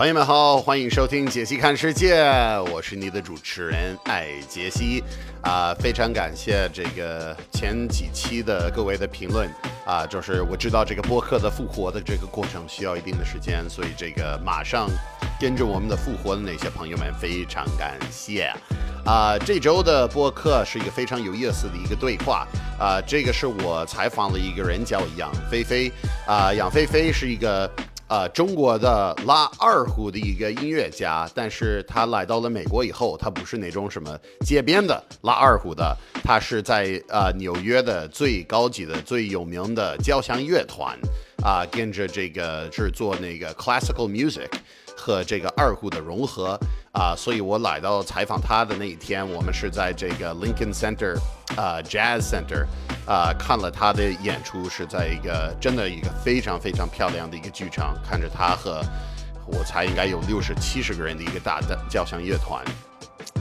朋友们好，欢迎收听杰西看世界，我是你的主持人艾杰西啊、非常感谢这个前几期的各位的评论啊、就是我知道这个播客的复活的这个过程需要一定的时间，所以这个马上跟着我们的复活的那些朋友们非常感谢。啊、这周的播客是一个非常有意思的一个对话啊、这个是我采访了一个人叫杨菲菲啊、杨菲菲是一个 呃，中国的拉二胡的一个音乐家，但是他来到了美国以后，他不是那种什么街边的拉二胡的，他是在呃纽约的最高级的、最有名的交响乐团啊、跟着这个是做那个 classical music 和这个二胡的融合。啊、所以我来到采访他的那一天，我们是在这个 Lincoln Center 啊、Jazz Center 啊、看了他的演出，是在一个真的一个非常非常漂亮的一个剧场，看着他和我猜应该有六十七十个人的一个大的交响乐团。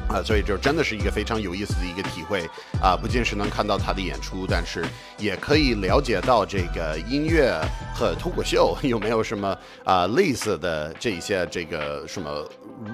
啊，所以就真的是一个非常有意思的一个体会啊！不仅是能看到他的演出，但是也可以了解到这个音乐和脱口秀有没有什么啊类似的这一些这个什么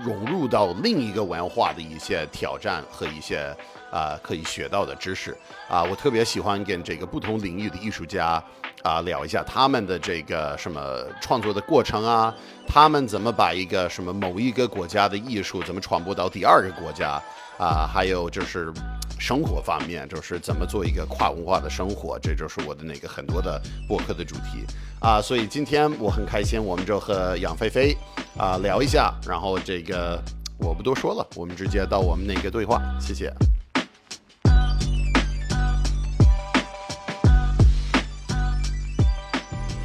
融入到另一个文化的一些挑战和一些啊可以学到的知识啊！我特别喜欢跟这个不同领域的艺术家啊聊一下他们的这个什么创作的过程啊，他们怎么把一个什么某一个国家的艺术怎么传播到第二个国家啊，还有就是生活方面，就是怎么做一个跨文化的生活，这就是我的那个很多的播客的主题啊。所以今天我很开心，我们就和杨菲菲啊聊一下，然后这个我不多说了，我们直接到我们那个对话，谢谢。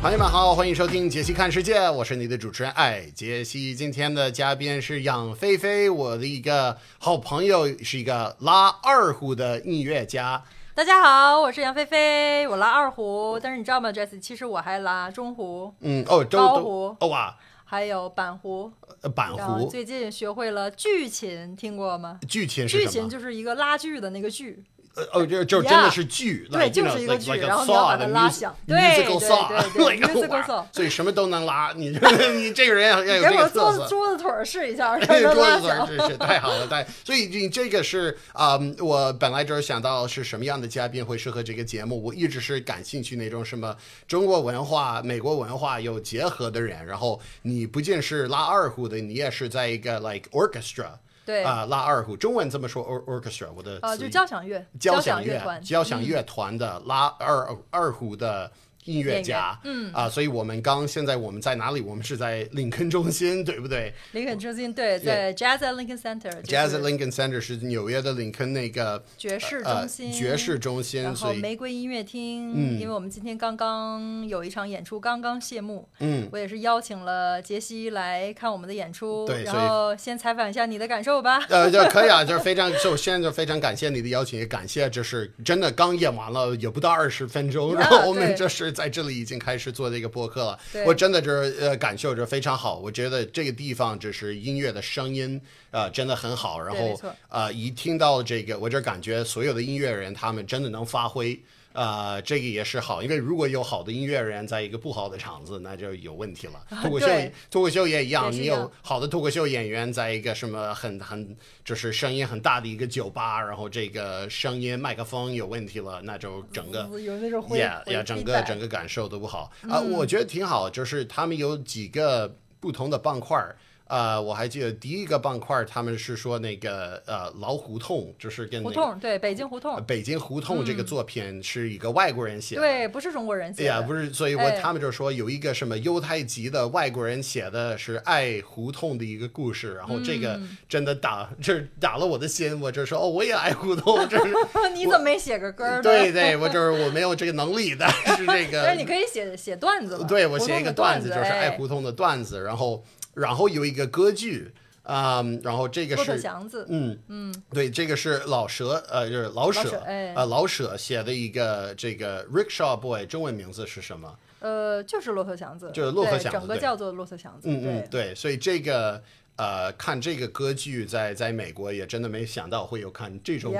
朋友们好，欢迎收听杰西看世界，我是你的主持人艾杰西。今天的嘉宾是杨菲菲，我的一个好朋友，是一个拉二胡的音乐家。大家好，我是杨菲菲，我拉二胡，但是你知道吗，Jessie，其实我还拉中胡，嗯，哦，都都高胡哦哇，还有板胡，呃板胡、最近学会了剧琴，听过吗？剧琴是巨什么？剧琴就是一个拉锯的那个锯，呃哦，就就真的是剧，对就是一个剧然后你要把 saw 它拉响对 musical 对 saw，所以什么都能拉，你 你这个人要 要有给我这个特色。桌子桌子腿儿试一下，桌子拉响。是是太好了，太所以你这个是啊、嗯我本来就是想到是什么样的嘉宾会适合这个节目，我一直是感兴趣那种什么中国文化、美国文化有结合的人，然后你不仅是拉二胡的，你也是在一个 like orchestra。对。啊、拉二胡，中文怎么说？or orchestra，我的呃，就交响乐，交响乐团，交响乐团的拉二二胡的音乐家，嗯。啊，所以我们刚现在我们在哪里？我们是在林肯中心，对不对？林肯中心，对对，Jazz at Lincoln Center，就是？Jazz at Lincoln Center 是纽约的林肯那个爵士呃中心，爵士中心，然后玫瑰音乐厅，嗯。因为我们今天刚刚有一场演出刚刚谢幕，嗯，我也是邀请了杰西来看我们的演出，对然后先采访一下你的感受吧。呃，就可以啊，就是非常，首先就非常感谢你的邀请，也感谢就是真的刚演完了，也不到二十分钟，然后我们对。这是在这里已经开始做这个播客了。对，我真的就是呃感受着非常好，我觉得这个地方就是音乐的声音呃真的很好，然后啊呃一听到这个，我就感觉所有的音乐人他们真的能发挥。呃，这个也是好，因为如果有好的音乐人在一个不好的场子，那就有问题了。脱口秀，脱口秀也一样，你有好的脱口秀演员在一个什么很很就是声音很大的一个酒吧，然后这个声音麦克风有问题了，那就整个。有那种回 Yeah, 整个整个感受都不好啊、我觉得挺好，就是他们有几个不同的板块儿。呃，我还记得第一个板块，他们是说那个呃老胡同，就是跟、那个、胡同，对，北京胡同，北京胡同这个作品是一个外国人写的。对，不是中国人写哎呀，不是，所以我、哎他们就说有一个什么犹太籍的外国人写的是爱胡同的一个故事，然后这个嗯真的打，这打了我的心，我就说哦，我也爱胡同，这是 你怎么没写个歌？对对，我就是我没有这个能力，但 是这个但是你可以写写段子，对我写一个段段子，就是爱哎胡同的段子，然后然后有一个歌剧，嗯，然后这个骆驼是祥子，嗯嗯，对，这个是老舍，呃，就是老舍，哎。呃，老舍写的一个这个 Rickshaw Boy，中文名字是什么？呃，就是骆驼祥子，就是骆驼祥子整个叫做骆驼祥子，嗯嗯，对，所以这个呃看这个歌剧在在美国也真的没想到会有看这种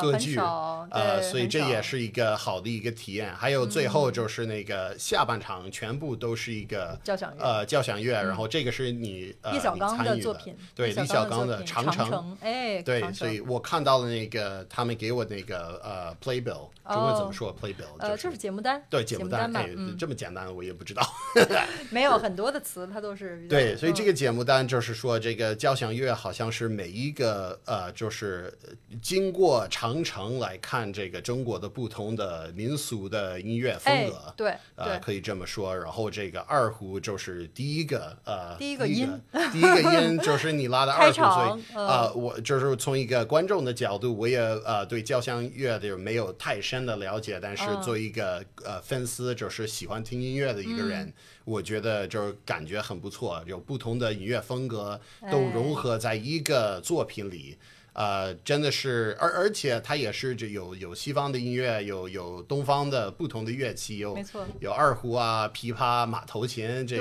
歌剧，少，呃，所以这也是一个好的一个体验。还有最后就是那个下半场全部都是一个交响乐呃交响乐，然后这个是你呃叶小刚的作品，对叶李小刚的长城长长城。哎，对，所以我看到了那个他们给我那个呃 playbill，中文怎么说 playbill？哦呃，就是节目单，对节目单，嘛哎，，嗯，这么简单我也不知道。没有很多的词，它都是对，所以这嗯个节目单就是说，这个交响乐好像是每一个呃，就是呃经过长城来看这个中国的不同的民俗的音乐风哎格。，对呃，可以这么说。然后这个二胡就是第一个呃，第一个音，第一个音就是你拉的 二胡，所以嗯呃，我就是从一个观众的角度，我也呃对交响乐的没有太深的了解，但是嗯作为一个呃粉丝，就是喜欢听音乐的一个人，嗯我觉得就是感觉很不错，有不同的音乐风格都哎融合在一个作品里。呃，真的是，而而且它也是这有有西方的音乐，有有东方的不同的乐器，有没错有二胡啊、琵琶、马头琴这，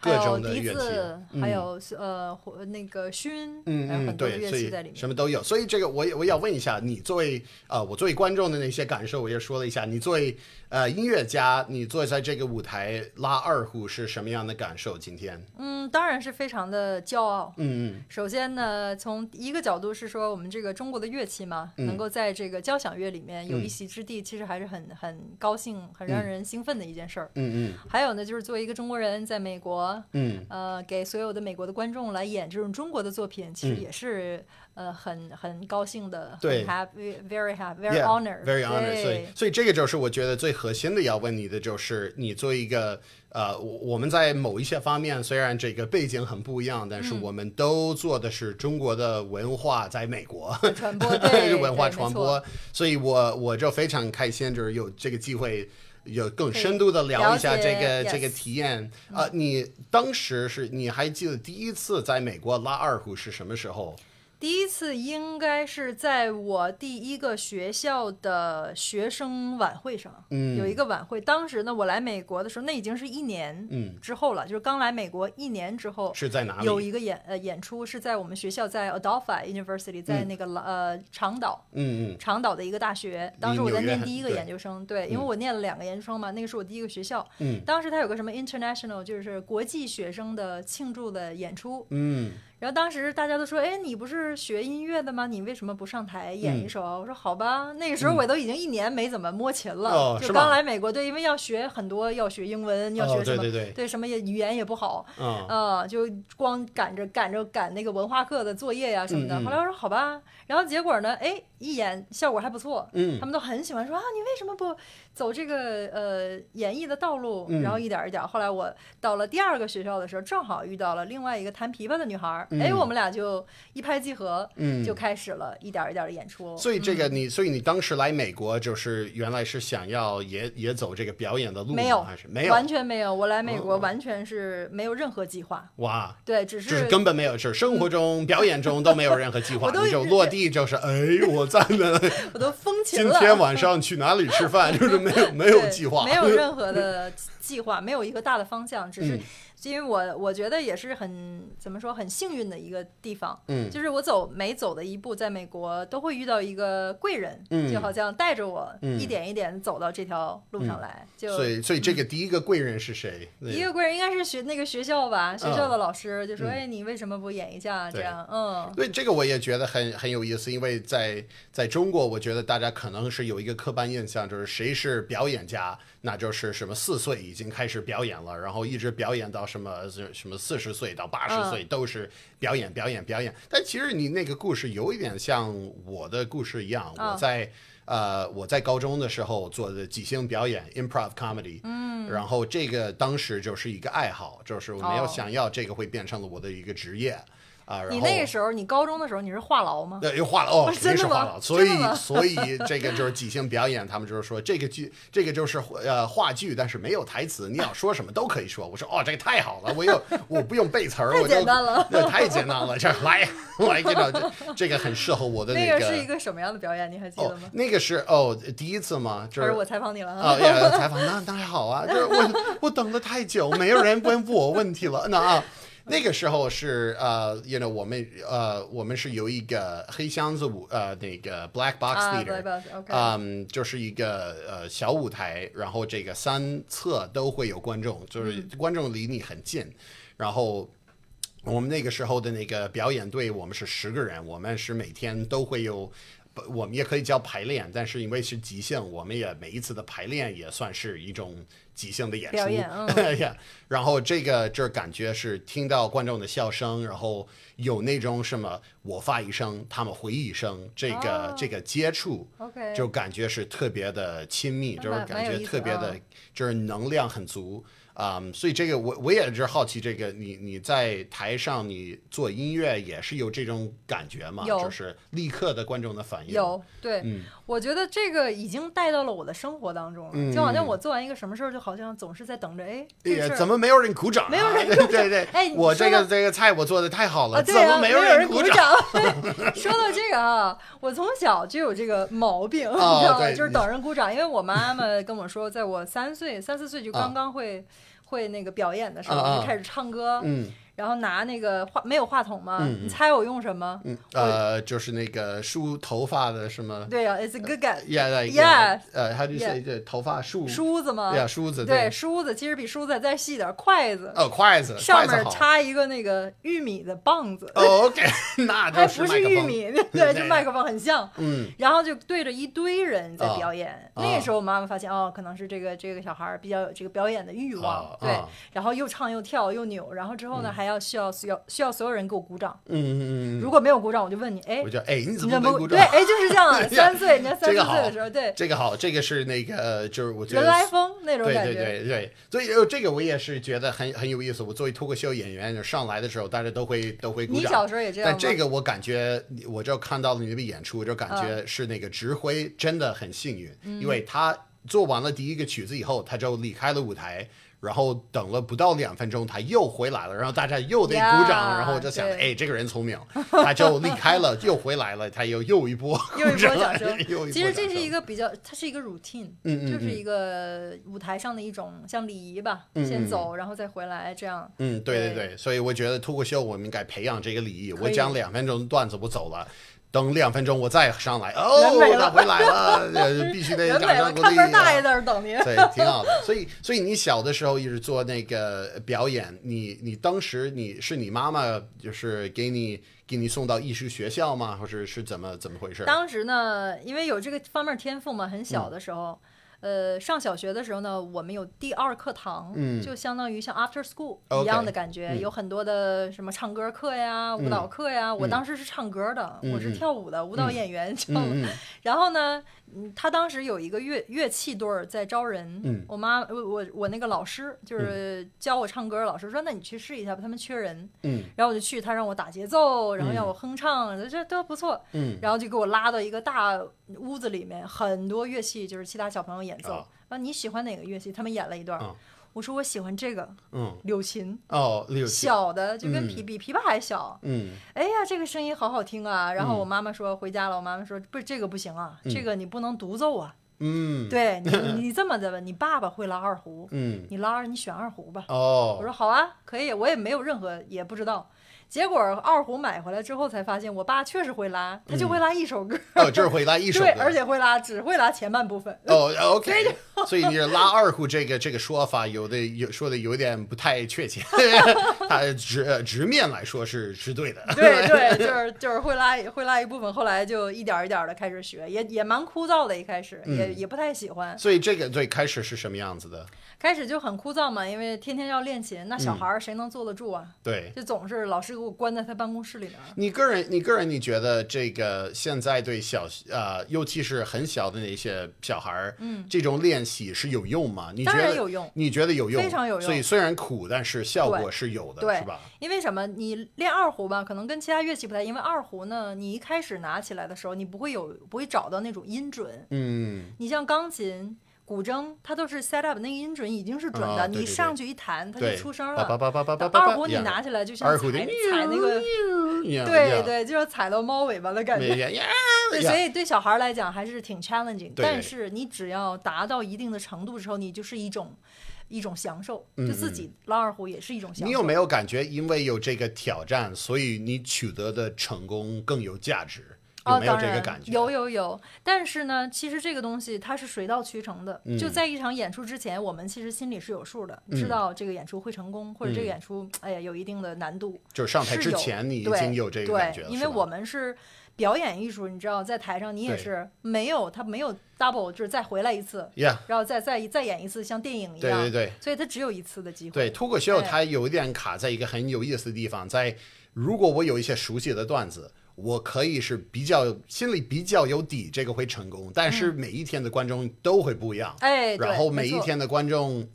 各种的乐器还有呃那个埙，嗯嗯，对，所以。什么都有。所以这个我也我也要问一下，你作为呃我作为观众的那些感受，我也说了一下。你作为呃音乐家，你坐在这个舞台拉二胡是什么样的感受？今天，嗯，当然是非常的骄傲。嗯嗯。首先呢，从一个角度是说，我们这个中国的乐器嘛，嗯。能够在这个交响乐里面有嗯一席之地，其实还是很很高兴、很让人兴奋的一件事儿。嗯嗯。还有呢，就是作为一个中国人，在美国，嗯。呃，给所有的美国的观众来演这种中国的作品，其实嗯。也是、呃很很高兴的，对 happy，very happy，very Yeah, honored，very honored。所以，所以这个就是我觉得最核心的要问你的，就是你作为一个呃，我我们在某一些方面虽然这个背景很不一样，但嗯是我们都做的是中国的文化在美国。传播 对文化传播，所以我我就非常开心，就是有这个机会。有更深度的聊一下这个这个体验啊、你当时是你还记得第一次在美国拉二胡是什么时候？第一次应该是在我第一个学校的学生晚会上，嗯有一个晚会。当时呢，我来美国的时候，那已经是一年嗯之后了，就是刚来美国一年之后，是在哪里？有一个演呃演出是在我们学校，在 Adolphi University，在那个、呃长岛。嗯嗯长岛的一个大学，当时我在念第一个研究生，对，因为我念了两个研究生嘛，那个是我第一个学校。嗯当时他有个什么 international，就是国际学生的庆祝的演出，嗯然后当时大家都说：“哎，你不是学音乐的吗？你为什么不上台演一首啊？”我说：“好吧。”那个时候我都已经一年没怎么摸琴了，哦就刚来美国，对，因为要学很多，要学英文，要哦学什么，对对对什么也语言也不好，嗯啊、就光赶着赶着赶那个文化课的作业呀、什么的。后来我说好吧，然后结果呢，哎，一演效果还不错，嗯。他们都很喜欢说啊，你为什么不走这个呃演艺的道路？嗯。然后一点一点，后来我到了第二个学校的时候，正好遇到了另外一个弹琵琶的女孩儿，哎、嗯我们俩就一拍即合，嗯。就开始了一点一点的演出。所以这个你，所以你当时来美国，就是原来是想要也也走这个表演的路吗，没有还是？没有？完全没有，我来美国哦完全是没有任何计划，哇，对，只就是根本没有，就是生活中、表演中都没有任何计划，我都你就落地就是，哎，我在那，我都疯 起了。今。天晚上去哪里吃饭，就是没有没有 计划，没有任何的计划，没有一个大的方向，只是嗯因为我我觉得也是很怎么说很幸运的一个地方，嗯。就是我走每走的一步，在美国都会遇到一个贵人，嗯。就好像带着我嗯。一点一点走到这条路上来，就所以所以这个第一个贵人是谁？一个贵人应该是学那个学校吧，学校的老师就说：“嗯哎，你为什么不演一下？”这样，嗯，对这个我也觉得很很有意思，因为在在中国，我觉得大家可能是有一个刻板印象，就是谁是表演家，那就是什么四岁已经开始表演了，然后一直表演到什么什么四十岁到八十嗯岁都是表演表演表演。但其实你那个故事有一点像我的故事一样，嗯我在。呃，我在高中的时候做的即兴表演 （improv comedy），嗯，然后这个当时就是一个爱好，就是我没有哦想要这个会变成了我的一个职业啊。你那个时候，你高中的时候你是话痨吗？对，又话痨哦，肯 定真是话痨，所以所以这个就是即兴表演，他们就是说这个剧这个就是呃话剧，但是没有台词，你要说什么都可以说。我说哦，这个太好了，我又我不用背词儿，太我就简单了对，太简单了，这来来这个这这个很适合我的那个个是一个什么样的表演？你还记得哦吗？，那个是哦第一次吗？就是我采访你了啊，呀，采访那那还好啊，就是我我等了太久，没有人问我问题了，那啊。那个时候是呃，you know，我们呃，我们是有一个黑箱子舞，呃，那个 black box 啊 theater，、嗯，就是一个呃小舞台，然后这个三侧都会有观众，就是嗯观众离你很近，然后。我们那个时候的那个表演队，我们是十个人，我们是每天都会有，不我们也可以叫排练，但是因为是即兴，我们也每一次的排练也算是一种即兴的演出。表演嗯 呀然后这个就是感觉是听到观众的笑声，然后有那种什么我发一声，他们回一声，这个、哦这个接触。OK，就感觉是特别的亲密，就是感觉特别的啊，就是能量很足啊、所以这个我我也是好奇，这个你你在台上你做音乐也是有这种感觉吗？有就是立刻的观众的反应。有，对，嗯我觉得这个已经带到了我的生活当中了，嗯就好像我做完一个什么事儿，就好像总是在等着，哎，怎么没有人鼓掌、啊？没有人对对对，哎我这个这个菜我做的太好了，啊，怎么没有人？鼓掌。说到这个啊，我从小就有这个毛病，哦你知道吗？就是等人鼓掌，因为我妈妈跟我说，在我三岁、三四岁就刚刚会。会那个表演的时候，就开始唱歌，嗯然后拿那个话没有话筒吗，你猜我用什么？嗯呃，就是那个梳头发的什么对呀、i t s a good guy，？Yeah, like, Yeah. 呃，how do you say Yeah. 这头发梳？梳子吗？呀，梳子对，梳子其实比梳子再细点，筷子，哦，筷子，上面。插一个那个玉米的棒子，哦，OK，那还就不。是玉米，对，就麦克风很像。嗯然后就对着一堆人在啊表演。啊那个时候我妈妈发现，哦，可能是这个这个小孩比较有这个表演的欲望，对。然后又唱又跳又扭，然后之后呢、还要需要需要需要所有人给我鼓掌。嗯嗯嗯如果没有鼓掌，我就问你，哎嗯，我，就哎，你怎么没鼓掌？对哎，就是这样。啊 三岁，你看三岁的时候，对，这个好，这个是那个，就是我觉人得来疯那种感觉。对对对，所以呃这个我也是觉得很很有意思。我作为脱口秀演员上来的时候，大家都会都会鼓掌。你小时候也这样？但这个我感觉，我就看到了你的演出，我就感嗯觉是那个指挥真的很幸运，因为他做完了第一个曲子以后，他就离开了舞台。然后等了不到两分钟，他又回来了，然后大家又得鼓掌 Yeah，然后我就想，对。哎，这个人聪明，他就离开了，又回来了，他又 又一波又一波鼓掌掌声。又一波其实这是一个比较，它是一个 routine，嗯嗯就是一个舞台上的一种像礼仪吧，先走，然后再回来，这样。嗯，对对对对，所以我觉得脱口秀我们应该培养这个礼仪。我讲两分钟段子，我走了，等两分钟我再上来，哦他回来了，呃必须得人没了，掌声鼓励。看门大爷在那儿等您。对，挺好的。所以，所以你小的时候一直做那个表演，你你当时你是你妈妈就是给你给你送到艺术学校吗？或者是怎么怎么回事？当时呢，因为有这个方面天赋嘛，很小的时候，嗯呃，上小学的时候呢，我们有第二课堂，嗯就相当于像 after school 一样的感觉，嗯有很多的什么唱歌课呀、舞蹈课呀。我当时是唱歌的，嗯我是跳舞的，舞蹈演员，然后呢，嗯，他当时有一个乐乐器队儿在招人，嗯我妈我我我那个老师就是教我唱歌老师说，那你去试一下吧，他们缺人。嗯然后我就去，他让我打节奏，然后让我哼唱，这都不错。嗯然后就给我拉到一个大屋子里面，很多乐器，就是其他小朋友演奏。你喜欢哪个乐器？他们演了一段我说我喜欢这个嗯柳琴，小的就跟嗯琵比琵琶还小。嗯哎呀，这个声音好好听啊！然后嗯我妈妈说回家了，我妈妈说不是这个不行啊，这个你不能独奏啊。嗯对你 你这么的吧，你爸爸会拉二胡，嗯你拉二你选二胡吧。我哦说好啊，可以，我也没有任何也不知道。结果二胡买回来之后才发现，我爸确实会拉，他就会拉一首歌，哦，就是会拉一首 对，而且会拉，只会拉前半部分。哦，OK，所以你是拉二胡这个这个说法，有的有说的有点不太确切，他直呃直面来说是是对的。对对，就是就是会拉会拉一部分，后来就一点儿一点的开始学，也也蛮枯燥的，一开始也也不太喜欢，所以这个最开始是什么样子的？开始就很枯燥嘛，因为天天要练琴，那小孩儿谁能坐得住啊？对就总是老师给我关在他办公室里面。你个人，你个人，你觉得这个现在对小呃，尤其是很小的那些小孩儿，嗯，这种练习是有用吗？你觉当得然有用你觉得有用？非常有用所以虽然苦，但是效果是有的，对是吧？因为什么？你练二胡吧，可能跟其他乐器不太，因为二胡呢，你一开始拿起来的时候，你不会有不会找到那种音准。嗯你像钢琴、古筝它都是 set up 那个音准已经是准的，你上去一弹它就，出声了。二胡你拿起来就像踩踩那个，对对，就是踩到猫尾巴的感觉。所以对小孩儿来讲还是挺 challenging。但是你只要达到一定的程度之后，你就是一种一种享受，就自己拉二胡也是一种享受。嗯你有没有感觉，因为有这个挑战，所以你取得的成功更有价值？有哦，没有当然这个感觉？有有有，但是呢，其实这个东西它是水到渠成的。嗯就在一场演出之前，我们其实心里是有数的，知道这个演出会成功，或者这个演出，哎呀，有一定的难度。就是上台之前，你已经有这个感觉因为我们是表演艺术，你知道，在台上你也是没有，他没有 double，就是再回来一次，呀然后再再再演一次，像电影一样。对对对所以它只有一次的机会。对，脱口秀哎它有一点卡在一个很有意思的地方，在如果我有一些熟悉的段子。我可以是比较心里比较有底，这个会成功。但是每一天的观众都会不一样，嗯哎，对然后每一天的观众，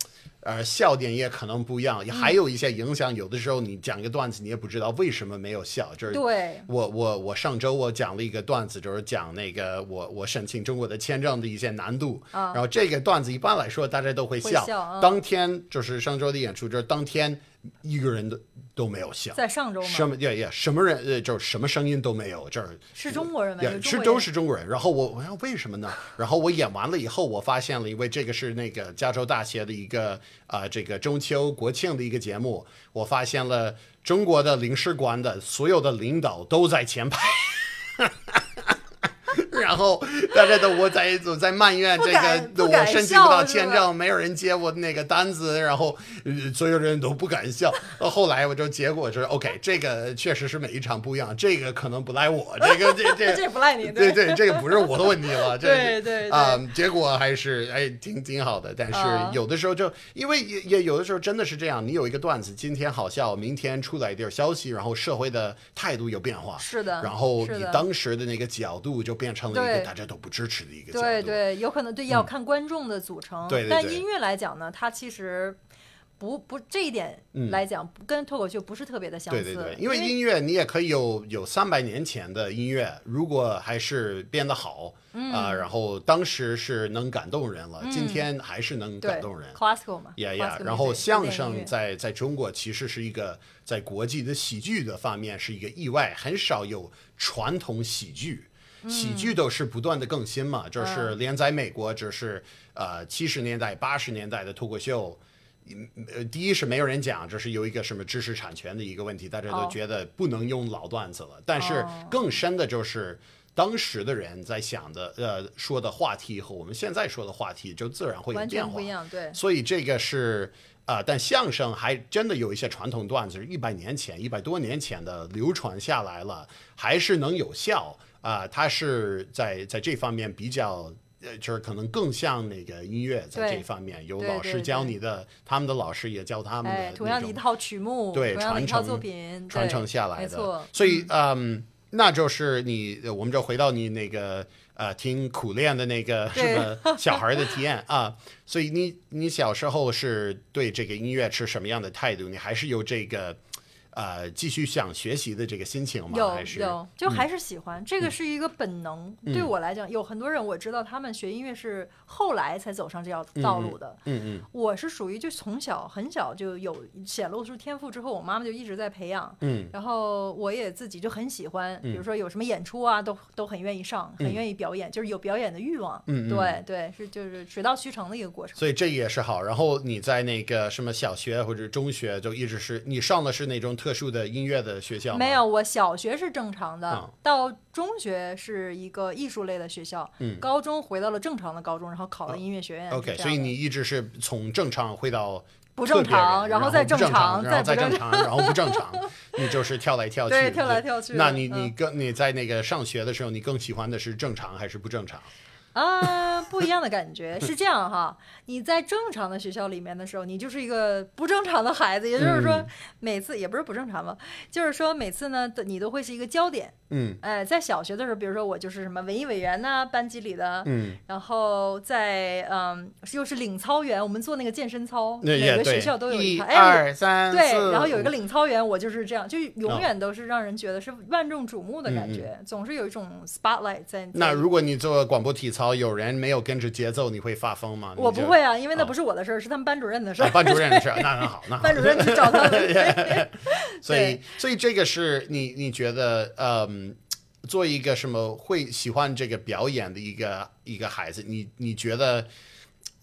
呃，笑点也可能不一样，还有一些影响。有的时候你讲一个段子，你也不知道为什么没有笑，就是对我我我上周我讲了一个段子，就是讲那个我我申请中国的签证的一些难度，啊然后这个段子一般来说大家都会会笑，当天就是上周的演出，就是当天一个人都都没有笑，在上周什嘛，么呀呀什么人呃就是什么声音都没有，这儿是中国人吗？也是都是中国人。然后我我要为什么呢？然后我演完了以后，我发现了，因为这个是那个加州大学的一个啊、呃这个中秋国庆的一个节目，我发现了中国的领事馆的所有的领导都在前排。然后大家都我在我在埋怨这个我申请不到签证，没有人接我那个单子，然后、呃所有人都不敢笑。到后来我就结果是 OK，这个确实是每一场不一样，这个可能不赖我，这个这 这这也不赖你，对对，这个不是我的问题了，这对对对啊、结果还是哎挺挺好的，但啊是有的时候就因为也也有的时候真的是这样，你有一个段子，今天好笑，明天出来一点消息，然后社会的态度有变化，是的然后你当时的那个角度就变成了一个大家都不支持的一个角度，对对，有可能对要看观众的组成。嗯对对对但音乐来讲呢，它其实不不这一点来讲，跟脱口秀不是特别的相似。嗯对对对，因为音乐你也可以有有三百年前的音乐，如果还是编得好，嗯啊、然后当时是能感动人了，今天还是能感动人。classical 嘛呀呀 classical，然后相声在在中国其实是一个在国际的喜剧的方面是一个意外，很少有传统喜剧。喜剧都是不断的更新嘛，就是连在美国，就是呃七十年代、八十年代的脱口秀，嗯呃，第一是没有人讲，这是有一个什么知识产权的一个问题，大家都哦觉得不能用老段子了。但是哦更深的就是当时的人在想的，呃，说的话题和我们现在说的话题就自然会有变化。全不一样。对，所以这个是啊、呃但相声还真的有一些传统段子，一百年前、一百多年前的流传下来了，还是能有效啊、他是在在这方面比较。呃，就是可能更像那个音乐，在这方面有老师教你的，他们的老师也教他们的哎，同样的一套曲目，对同样一套传承作品，传承下来的。所以嗯，那就是你，呃我们就回到你那个呃听苦练的那个对什么小孩的体验啊。所以你你小时候是对这个音乐持什么样的态度？你还是有这个呃继续想学习的这个心情吗？有还是有，就还是喜欢，这个是一个本能。嗯对我来讲，有很多人我知道，他们学音乐是后来才走上这条道路的。嗯嗯我是属于就从小很小就有显露出天赋之后，我妈妈就一直在培养。嗯然后我也自己就很喜欢，比如说有什么演出啊，都都很愿意上，很愿意表演，就是有表演的欲望。嗯嗯对对，是就是水到渠成的一个过程。所以这也是好。然后你在那个什么小学或者中学，就一直是你上的是那种特殊的音乐的学校吗？没有，我小学是正常的，嗯到中学是一个艺术类的学校，嗯高中回到了正常的高中，然后考了音乐学院。是 OK，所以你一直是从正常回到不正常，然后再正常，然后再正正常，然后不正常，你就是跳来跳去，对跳来跳去那你嗯你更你在那个上学的时候，你更喜欢的是正常还是不正常？啊，不一样的感觉。是这样哈。你在正常的学校里面的时候，你就是一个不正常的孩子，也就是说嗯，每次也不是不正常吧，就是说每次呢，你都会是一个焦点。嗯。哎，在小学的时候，比如说我就是什么文艺委员呐、班级里的，嗯，然后在嗯，又是领操员，我们做那个健身操，每个学校都有一套，哎，二三对，然后有一个领操员，我就是这样，就哦永远都是让人觉得是万众瞩目的感嗯觉，总是有一种 spotlight 在。在那如果你做广播体操，槽有人没有跟着节奏，你会发疯吗？我不会啊，因为那哦不是我的事儿，是他们班主任的事啊，儿。班主任的事儿，那很好，那好班主任去找他们。所以，所以这个是你你觉得，嗯，做一个什么会喜欢这个表演的一个一个孩子，你你觉得？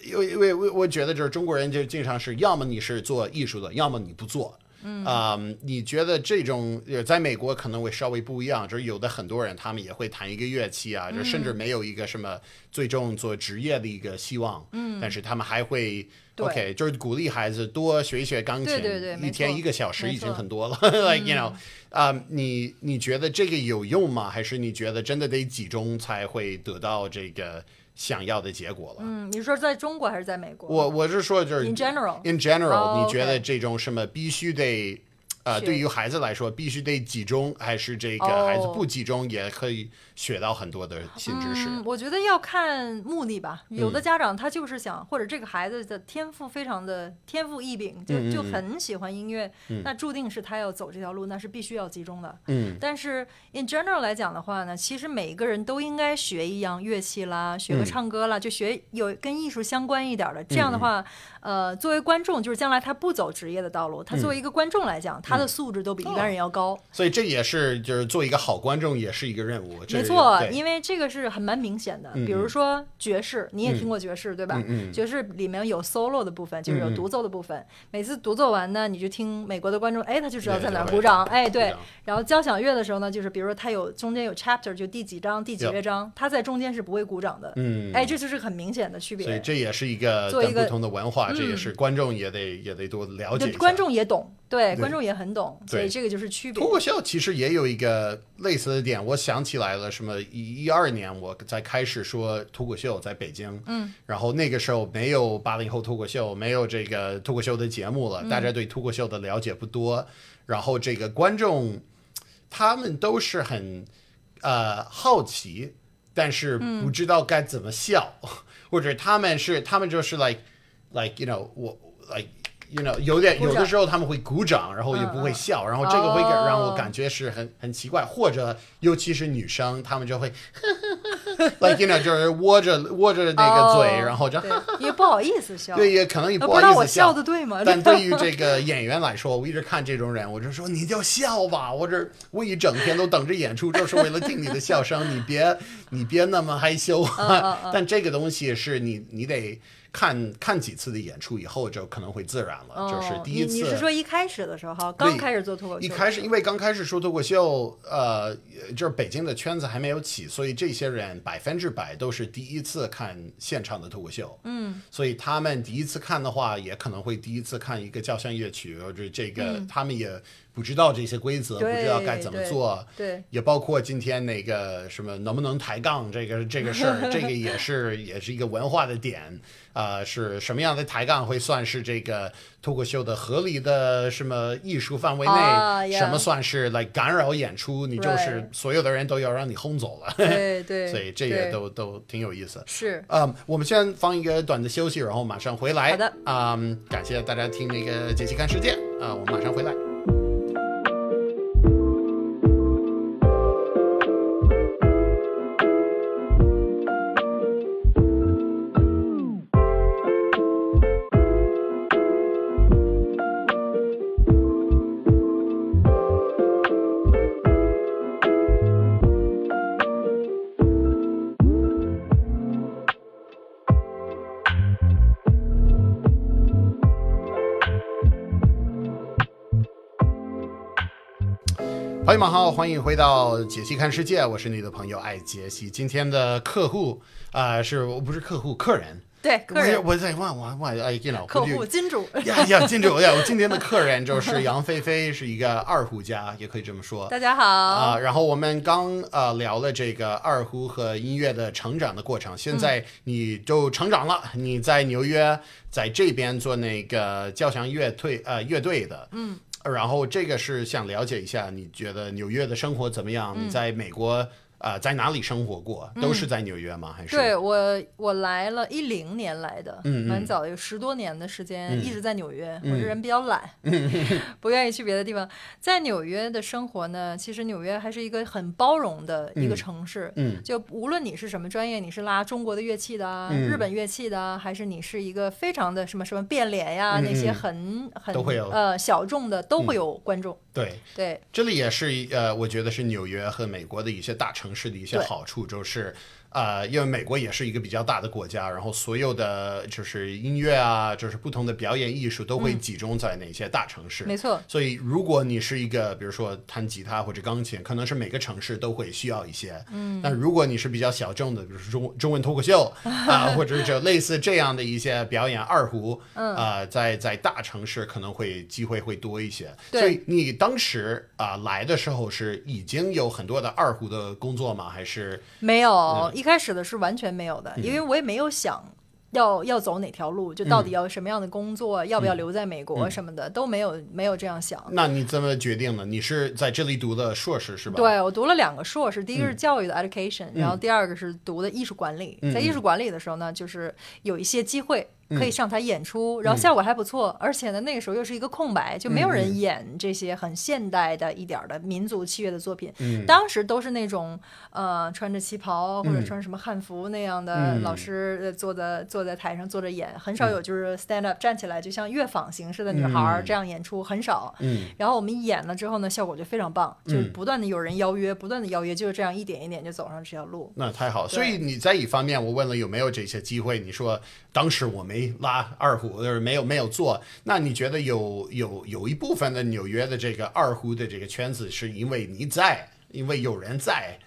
因为因为我我觉得就是中国人就经常是，要么你是做艺术的，要么你不做。嗯。你觉得这种呃在美国可能会稍微不一样，就是有的很多人他们也会弹一个乐器啊，就甚至没有一个什么最终做职业的一个希望，嗯，但是他们还会 OK，就是鼓励孩子多学一学钢琴，对对对一天一个小时已经很多了，like you know，啊、你你觉得这个有用吗？还是你觉得真的得集中才会得到这个想要的结果了？嗯，你说在中国还是在美国？我我是说就是 In general in general，、哦你觉得这种什么必须得呃，对于孩子来说必须得集中，还是这个哦孩子不集中也可以学到很多的新知识？嗯，我觉得要看目的吧。有嗯的家长他就是想，或者这个孩子的天赋非常的天赋异禀，就嗯就很喜欢音乐，那注定是他要走这条路，那是必须要集中的。嗯但是 in general 来讲的话呢，其实每一个人都应该学一样乐器啦，学个嗯唱歌啦，就学有跟艺术相关一点儿的。这样的话，呃，作为观众，就是将来他不走职业的道路，他作为一个观众来讲，他的素质都比一般人要高。所以这也是就是做一个好观众也是一个任务。没错，因为这个是很蛮明显的。嗯比如说爵士，你也听过爵士对吧？爵士里面有 solo 的部分，就是有独奏的部分。每次独奏完呢，你就听美国的观众，哎，他就知道在哪儿鼓掌，哎，对。然后交响乐的时候呢，就是比如说他有中间有 chapter，就第几章、第几乐章，他在中间是不会鼓掌的。嗯，哎，这就是很明显的区别。所以这也是一个做一个不同的文化，这也嗯是观众也得也得多了解观众也懂，对，观众也很懂，所以这个就是区别脱。口秀其实也有一个类似的点，我想起来了，什么一一二年我才开始说脱口秀在北京，嗯，然后那个时候没有八零后脱口秀，没有这个脱口秀的节目了，大家对脱口秀的了解不多，然后这个观众他们都是很呃好奇，但是不知道该怎么笑，或者他们是他们就是 like like you know 我 like you know 有点有的时候他们会鼓掌，然后也不会笑，然后这个会让我感觉是很很奇怪，或者尤其是女生，她们就会 like you know 就是窝着窝着那个嘴，哦然后就对，因为不好意思笑，对，也可能也呃不好意思笑的对吗？但对于这个演员来说，我一直看这种人，我就说你就笑吧，我这我一整天都等着演出，就是为了听你的笑声，你别你别那么害羞。但这个东西是你你得看看几次的演出以后，就可能会自然了，就是哦第一次。你你是说一开始的时候，刚开始做脱口秀，一开始，因为刚开始说脱口秀，呃，就是北京的圈子还没有起，所以这些人百分之百都是第一次看现场的脱口秀。嗯，所以他们第一次看的话，也可能会第一次看一个交响乐曲，或者这个、他们也不知道这些规则，不知道该怎么做。对，也包括今天那个什么能不能抬杠这个 这个事儿，这个也是也是一个文化的点啊、是什么样的抬杠会算是这个脱口秀的合理的什么艺术范围内？什么算是来干扰演出？你就是所有的人都要让你轰走了，对对，所以这也都都挺有意思。是嗯，我们先放一个短的休息，然后马上回来。好的嗯，感谢大家听那个杰西看世界啊、我们马上回来。朋友们好，欢迎回到杰西看世界，我是你的朋友艾杰西。今天的客户啊、呃是我不是客户，客人。对客人我我在问我我哎，you know，客户金主，呀呀，金主呀！我今天的客人就是杨菲菲，是一个二胡家，也可以这么说。大家好，啊、然后我们刚呃聊了这个二胡和音乐的成长的过程，现在你就成长了，你在纽约在这边做那个交响乐队呃乐队的，嗯，然后这个是想了解一下，你觉得纽约的生活怎么样？你在美国呃在哪里生活过？都是在纽约吗？还是对我，我来了一零年来的，蛮早，有十多年的时间，嗯一直在纽约。嗯我这人比较懒，不愿意去别的地方。在纽约的生活呢，其实纽约还是一个很包容的一个嗯城市。嗯就无论你是什么专业，你是拉中国的乐器的日本乐器的啊，还是你是一个非常的什么什么变脸呀，嗯那些嗯很很都会有呃小众的都会嗯有观众。对。对，这里也是呃，我觉得是纽约和美国的一些大城市的一些好处，就是呃，因为美国也是一个比较大的国家，然后所有的就是音乐啊，就是不同的表演艺术都会嗯集中在哪些大城市。没错。所以，如果你是一个，比如说弹吉他或者钢琴，可能是每个城市都会需要一些。嗯，但如果你是比较小众的，比如说中中文脱口秀 啊、或者是就类似这样的一些表演二胡，嗯啊、在在大城市可能会机会会多一些。对所以你当时啊、来的时候是已经有很多的二胡的工作吗？还是没有，嗯一开始的是完全没有的，因为我也没有想要要走哪条路，就到底要什么样的工作，要不要留在美国什么的，都没有没有这样想。那你怎么决定的？你是在这里读的硕士是吧？，对我读了两个硕士，第一个嗯是教育的 education，、然后第二个是读的艺术管理。嗯在艺术管理的时候呢，就是有一些机会可以上台演出，嗯然后效果还不错，而且呢那个时候又是一个空白，就没有嗯人演这些很现代的一点儿的民族器乐的作品。嗯。当时都是那种呃穿着旗袍或者嗯。穿什么汉服那样的嗯。老师呃坐在坐在台上坐着演，很少有就是 stand up 站起来就像乐坊形式的女孩这样演出，很少。嗯。然后我们演了之后呢，效果就非常棒，嗯。就不断的有人邀约，不断的邀约，就是这样一点一点就走上这条路。那太好，对。所以你在一方面，我问了有没有这些机会，你说当时我没拉二胡，就是没有没有做，那你觉得有有有一部分的纽约的这个二胡的这个圈子，是因为你在，因为有人在，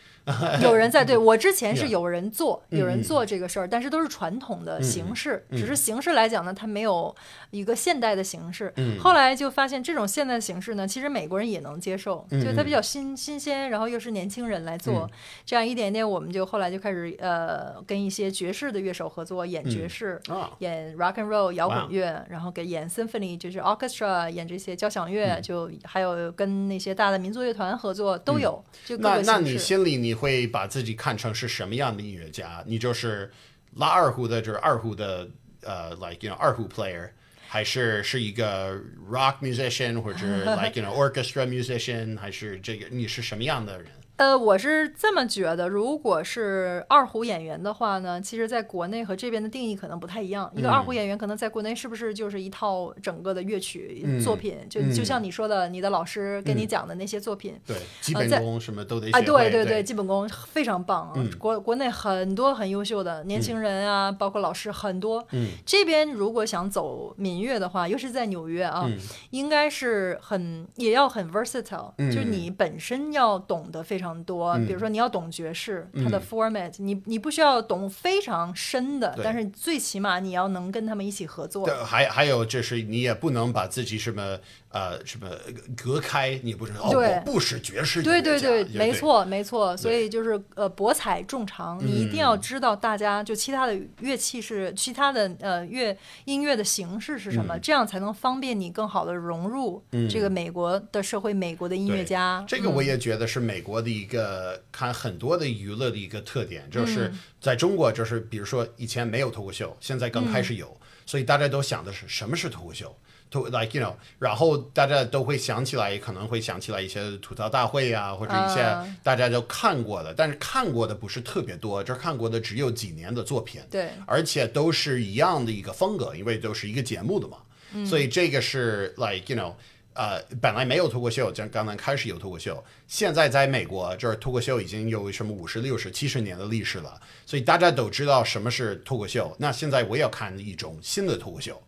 有人在对我之前是有人做，嗯有人做这个事儿，但是都是传统的形式，嗯只是形式来讲呢，它没有一个现代的形式。嗯。后来就发现这种现代形式呢，其实美国人也能接受，嗯就它比较新新鲜，然后又是年轻人来做，这样一点点，我们就后来就开始呃跟一些爵士的乐手合作，演爵士。啊，演 rock and roll 摇滚乐，然后给演 symphony 就是 orchestra 演这些交响乐，嗯。就还有跟那些大的民族乐团合作都有，就各那那。你心里你会把自己看成是什么样的音乐家？你就是拉二胡的，就是二胡的，呃，like you know 二胡 player。还是是一个 rock musician，或者 like you know orchestra musician，还是这个你是什么样的人？ 呃，我是这么觉得，如果是二胡演员的话呢，其实在国内和这边的定义可能不太一样。一个二胡演员可能在国内是不是就是一套整个的乐曲、嗯作品？就嗯就像你说的，你的老师跟你讲的那些作品。对，基本功什么都得啊。对对对，基本功非常棒啊！嗯国国内很多很优秀的年轻人啊，包括老师很多。嗯这边如果想走民乐的话，尤其是在纽约啊，嗯应该是很也要很 versatile，、嗯就是你本身要懂得非常多，嗯。比如说你要懂爵士，它的嗯 format，你你不需要懂非常深的，但是最起码你要能跟他们一起合作。对，还还有就是你也不能把自己什么呃什么隔开，你不是哦，对。我不是爵士音对对对，也没。错没错，所以就是呃博采众长，你一定要嗯。知道大家就其他的乐器是其他的呃乐音乐的形式是什么，嗯。这样才能方便你更好的融入这个美国的社会，美国的音乐家。这个我嗯。也觉得是美国的一个看很多的娱乐的一个特点，就是嗯。在中国，就是比如说以前没有脱口秀，现在刚开始嗯。有，所以大家都想的是什么是脱口秀。脱 like you know，然后大家都会想起来，可能会想起来一些吐槽大会啊，或者一些啊。大家都看过的，但是看过的不是特别多，这看过的只有几年的作品。对。而且都是一样的一个风格，因为都是一个节目的嘛，所以这个是 like you know，呃，本来没有脱口秀，就刚刚开始有脱口秀，现在在美国就是脱口秀已经有什么五十六十七十年的历史了，所以大家都知道什么是脱口秀。那现在我要看一种新的脱口秀。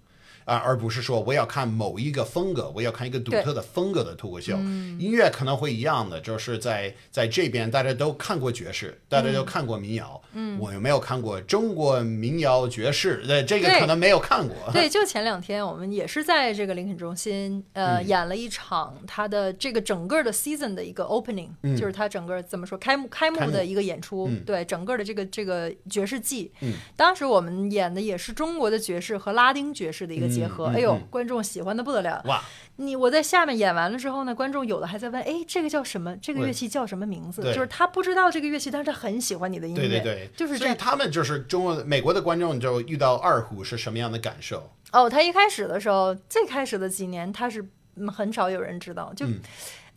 啊，而不是说我要看某一个风格，我要看一个独特的风格的脱口秀。音乐可能会一样的，就是在在这边大家都看过爵士，大家都看过民谣。嗯，我有没有看过中国民谣爵士？呃，这个可能没有看过。对，就前两天我们也是在这个林肯中心，呃，嗯演了一场他的这个整个的 season 的一个 opening，、就是他整个怎么说开幕开幕的一个演出，嗯对整个的这个这个爵士季。嗯当时我们演的也是中国的爵士和拉丁爵士的一个结结合，嗯嗯哎呦嗯，观众喜欢的不得了。哇，你我在下面演完了之后呢，观众有的还在问，哎，这个叫什么？这个乐器叫什么名字？就是他不知道这个乐器，但是他很喜欢你的音乐，对对对，就是这样。他们就是中国美国的观众就遇到二胡是什么样的感受？哦，他一开始的时候，最开始的几年，他是嗯很少有人知道，就。嗯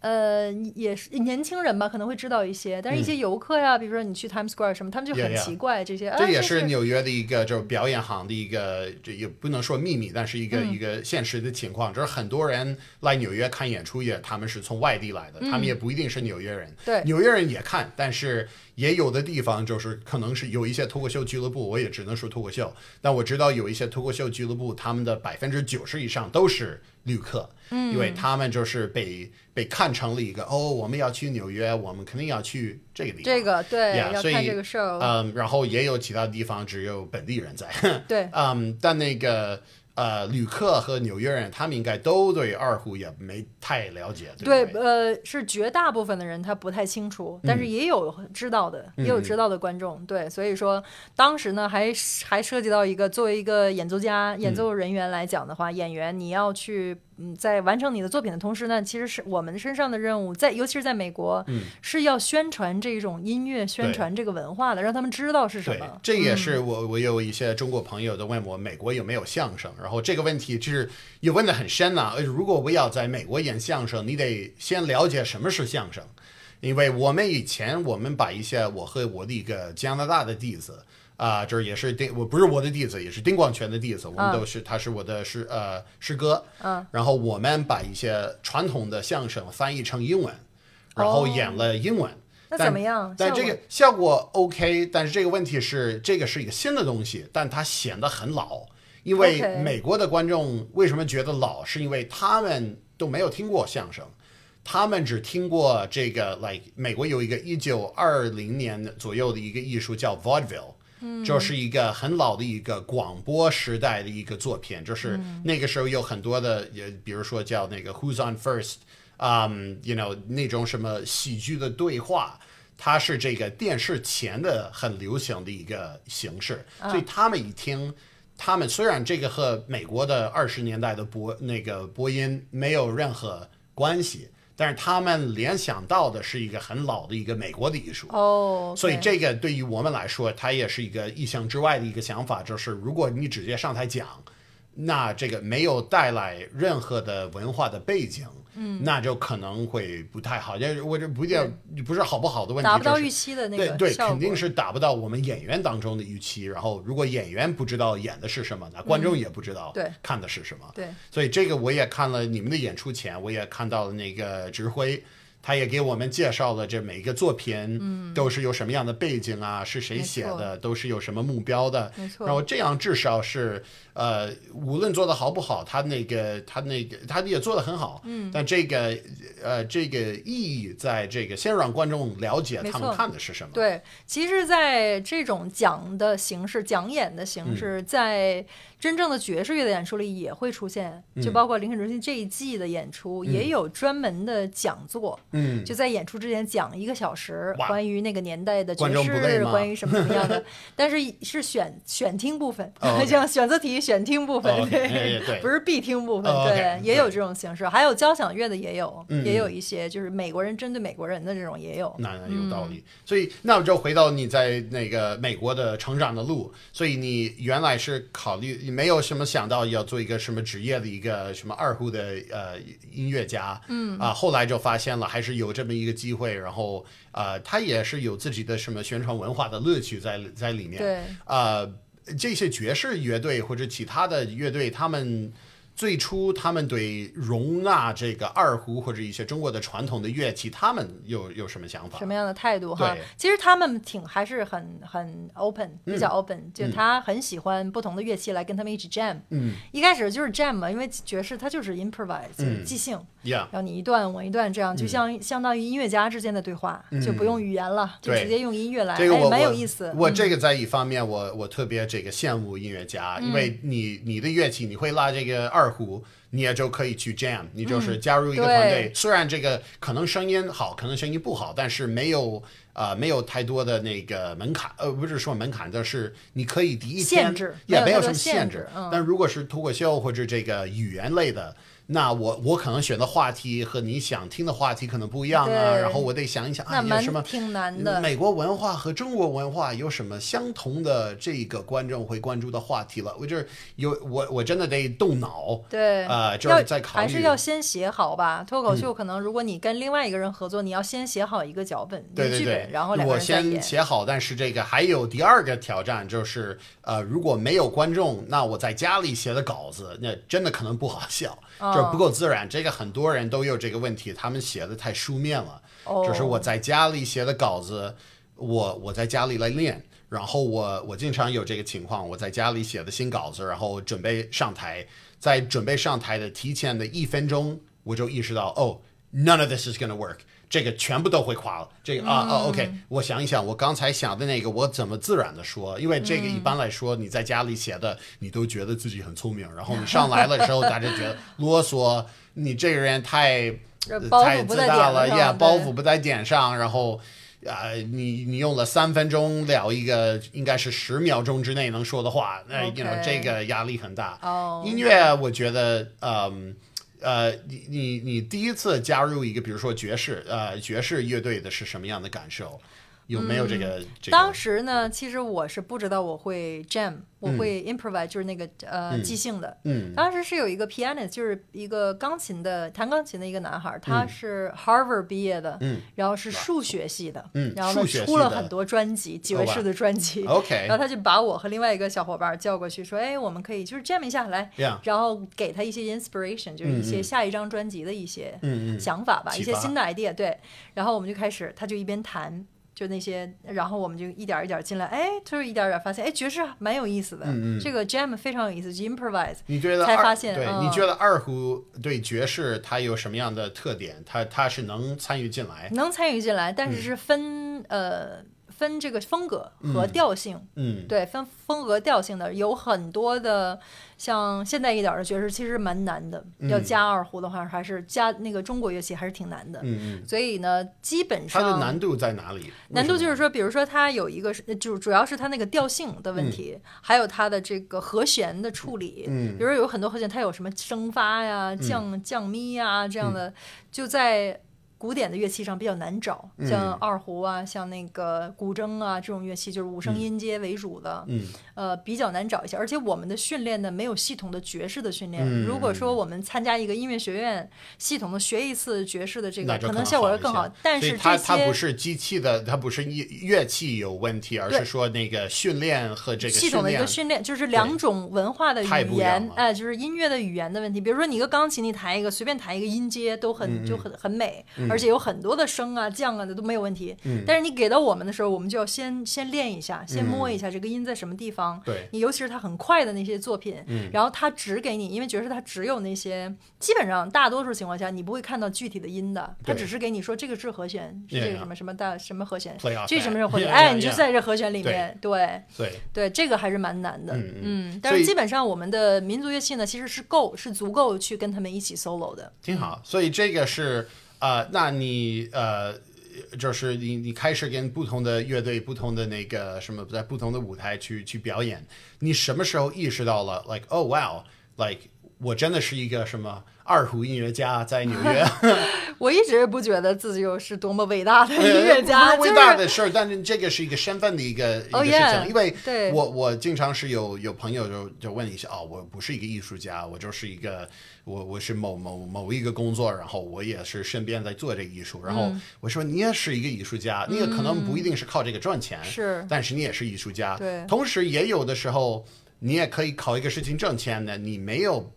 呃，也是年轻人吧，可能会知道一些，但是一些游客呀，比如说你去 Times Square 什么，他们就很奇怪这些。啊、这也是是纽约的一个就是表演行的一个，这也不能说秘密，但是一个、嗯。一个现实的情况，就是很多人来纽约看演出也，他们是从外地来的，他们也不一定是纽约人。嗯对。纽约人也看，但是也有的地方就是可能是有一些脱口秀俱乐部，我也只能说脱口秀，但我知道有一些脱口秀俱乐部，他们的百分之九十以上都是旅客，嗯，因为他们就是被被看成了一个哦，我们要去纽约，我们肯定要去这个地方。这个对 Yeah，所以要看这个 show，、嗯，然后也有其他地方只有本地人在。对，嗯，但那个呃，旅客和纽约人，他们应该都对二胡也没太了解，对对？呃，是绝大部分的人他不太清楚，但嗯是也有知道的，也有知道的观众。对，所以说当时呢，还还涉及到一个作为一个演奏家、演奏人员来讲的话，演员你要去嗯，在完成你的作品的同时呢，其实是我们身上的任务，在尤其是在美国，嗯是要宣传这种音乐，宣传这个文化的，让他们知道是什对么，。这也是我我有一些中国朋友都问我美国有没有相声，然后这个问题就是也问得很深呐、呃如果我要在美国演相声，你得先了解什么是相声，因为我们以前我们把一些我和我的一个加拿大的弟子。啊、这也是丁，我不是我的弟子，也是丁广泉的弟子，我们嗯都是，他是我的师呃师哥，嗯，然后我们把一些传统的相声翻译成英文，然后哦演了英文，那但怎么样？但这个效果 OK，但是这个问题是，这个是一个新的东西，但它显得很老。因为美国的观众为什么觉得老，是因为他们都没有听过相声，他们只听过这个，like 美国有一个一九二零年左右的一个艺术叫 vaudeville。就是一个很老的一个广播时代的一个作品，就是那个时候有很多的，也比如说叫那个 Who's on First，嗯、y o u know 那种什么喜剧的对话，它是这个电视前的很流行的一个形式，所以他们一听，他们虽然这个和美国的二十年代的播那个播音没有任何关系，但是他们联想到的是一个很老的一个美国的艺术。哦，所以这个对于我们来说，它也是一个意想之外的一个想法，就是如果你直接上台讲，那这个没有带来任何的文化的背景，嗯，那就可能会不太好。就是我这不一定不是好不好的问题，就是达不到预期的那对肯定是达不到我们演员当中的预期。然后，如果演员不知道演的是什么，那观众也不知道对看的是什么。对所以这个我也看了你们的演出前，我也看到了那个指挥，他也给我们介绍了这每一个作品都是有什么样的背景啊，是谁写的，都是有什么目标的。没错然后这样至少是呃，无论做的好不好，他那个他那个他也做的很好。嗯，但这个呃这个意义在这个先让观众了解他们看的是什么。对，其实，在这种讲的形式、讲演的形嗯。式，在真正的爵士乐的演出里也会出现，嗯。就包括林肯中心这一季的演出，也有专门的讲座，嗯，就在演出之前讲一个小时，关于那个年代的爵士，吗？关于什么什么样的，但是是选选听部分 像选择题选听部分对对不是必听部分，对，也有这种形式，还有交响乐的也有，嗯也有一些就是美国人针对美国人的这种也有，那那有道理。所以那我就回到你在那个美国的成长的路。所以你原来是考虑，你没有什么想到要做一个什么职业的一个什么二胡的呃音乐家，嗯啊，后来就发现了还是有这么一个机会，然后呃，他也是有自己的什么宣传文化的乐趣在在里面。对。呃，这些爵士乐队或者其他的乐队，他们最初他们对容纳这个二胡或者一些中国的传统的乐器，他们有有什么想法？什么样的态度哈？对？其实他们挺还是很很 open，比较 open，、就他很喜欢不同的乐器来跟他们一起 jam。嗯。一开始就是 jam 嘛，因为爵士它就是 improvise，就是即兴，，Yeah，然后你一段我一段这样，就像、相当于音乐家之间的对话，就不用语言了，就直接用音乐来，这个我哎，蛮有意思。我嗯。这个在一方面我，我特别这个羡慕音乐家，因为你你的乐器你会拉这个二胡，你也就可以去 jam，你就是加入一个团队。对虽然这个可能声音好，可能声音不好，但是没有呃没有太多的那个门槛，呃不是说门槛，就是你可以第一天限制也没有什么限制限制。嗯但如果是脱口秀或者这个语言类的。那我我可能选的话题和你想听的话题可能不一样啊，然后我得想一想啊，那蛮有什么挺难的。美国文化和中国文化有什么相同的这个观众会关注的话题了？我就是有我我真的得动脑，对，呃，就是要在考虑，还是要先写好吧。脱口秀可能如果你跟另外一个人合作，你要先写好一个脚本、一对对对个剧本，，然后两个我。先写好，但是这个还有第二个挑战，就是呃，如果没有观众，那我在家里写的稿子，那真的可能不好笑，哦就是不够自然。这个很多人都有这个问题，他们写的太书面了。哦就是我在家里写的稿子，我我在家里来练，然后我我经常有这个情况，我在家里写的新稿子，然后准备上台，在准备上台的提前的一分钟，我就意识到，哦，none of this is gonna work。这个全部都会垮了，这个啊啊，OK，我想一想，我刚才想的那个，我怎么自然的说？因为这个一般来说，你在家里写的，你都觉得自己很聪明，然后你上来的时候，大家觉得啰嗦，你这个人太太自大了呀，包袱不在点上，然后。啊、你你用了三分钟聊一个应该是十秒钟之内能说的话，那 you know 这个压力很大。哦音乐我觉得，嗯呃，呃你你你第一次加入一个比如说爵士呃爵士乐队的是什么样的感受？有没有这个？这个？当时呢，其实我是不知道我会 jam，我会 improvise，就是那个呃即兴的。嗯。当时是有一个 pianist，就是一个钢琴的弹钢琴的一个男孩，他是 Harvard 毕业的，嗯。然后是数学系的，嗯然后出了很多专辑，爵士的专辑。OK 然后他就把我和另外一个小伙伴叫过去，说：“哎，我们可以就是 jam 一下，来。然后给他一些 inspiration，就是一些下一张专辑的一些想法吧，一些新的 idea。对，然后我们就开始，他就一边弹，就那些，然后我们就一点儿一点儿进来，哎，就是一点点儿发现，哎，爵士蛮有意思的，嗯嗯这个 jam 非常有意思，improvise。你觉得才发现对、嗯你觉得二胡对爵士它有什么样的特点？它它是能参与进来？能参与进来，但嗯是是分、呃分这个风格和调性，嗯对，分风格调性的有很多的，像现代一点儿的爵士其实蛮难的，要加二胡的话，还是加那个中国乐器还是挺难的。嗯嗯，所以呢，基本它上的难度在哪里？难度就是说，比如说它有一个是，就主要是它那个调性的问题，还有它的这个和弦的处理。嗯比如有很多和弦，它有什么升发呀、降降咪呀这样的，就在古典的乐器上比较难找，嗯像二胡啊，像那个古筝啊这种乐器，就是五声音阶为主的，嗯呃，比较难找一些。而且我们的训练呢，没有系统的爵士的训练。嗯如果说我们参加一个音乐学院，系统的学一次爵士的这个，可能效果会更好但是这它它不是机器的，它不是乐乐器有问题，而是说那个训练和这个系统的一个训训练，就是两种文化的语言哎，就是音乐的语言的问题。比如说你一个钢琴，你弹一个随便弹一个音阶都很、就很很美，而且有很多的升啊降啊的都没有问题。但是你给到我们的时候，我们就要先先练一下，先摸一下这个音在什么地方。对你尤其是它很快的那些作品，然后它只给你，因为爵士它只有那些，基本上大多数情况下你不会看到具体的音的，它只是给你说这个是和弦，是这个什么什么大什么和弦这是什么 that. 是和弦哎你就.在这和弦里面，对。对对，这个还是蛮难的，嗯嗯，但是基本上我们的民族乐器呢，其实是够，是足够去跟他们一起 solo 的。挺好。所以这个是啊，那你呃。就是你，你开始跟不同的乐队、不同的那个什么，在不同的舞台去去表演。你什么时候意识到了，like oh wow，like 我真的是一个什么二胡音乐家，在纽约 我一直不觉得自己有是多么伟大的 音乐家，呃不是伟大的事儿，但是这个是一个身份的一个一个 Oh, 事情。因为我我经常是有有朋友就就问一下哦，我不是一个艺术家，我就是一个我我是某某某一个工作，然后我也是身边在做这个艺术，然后嗯我说你也是一个艺术家，你也可能不一定是靠这个赚钱，是但是你也是艺术家，对同时也有的时候你也可以靠一个事情挣钱的，你没有。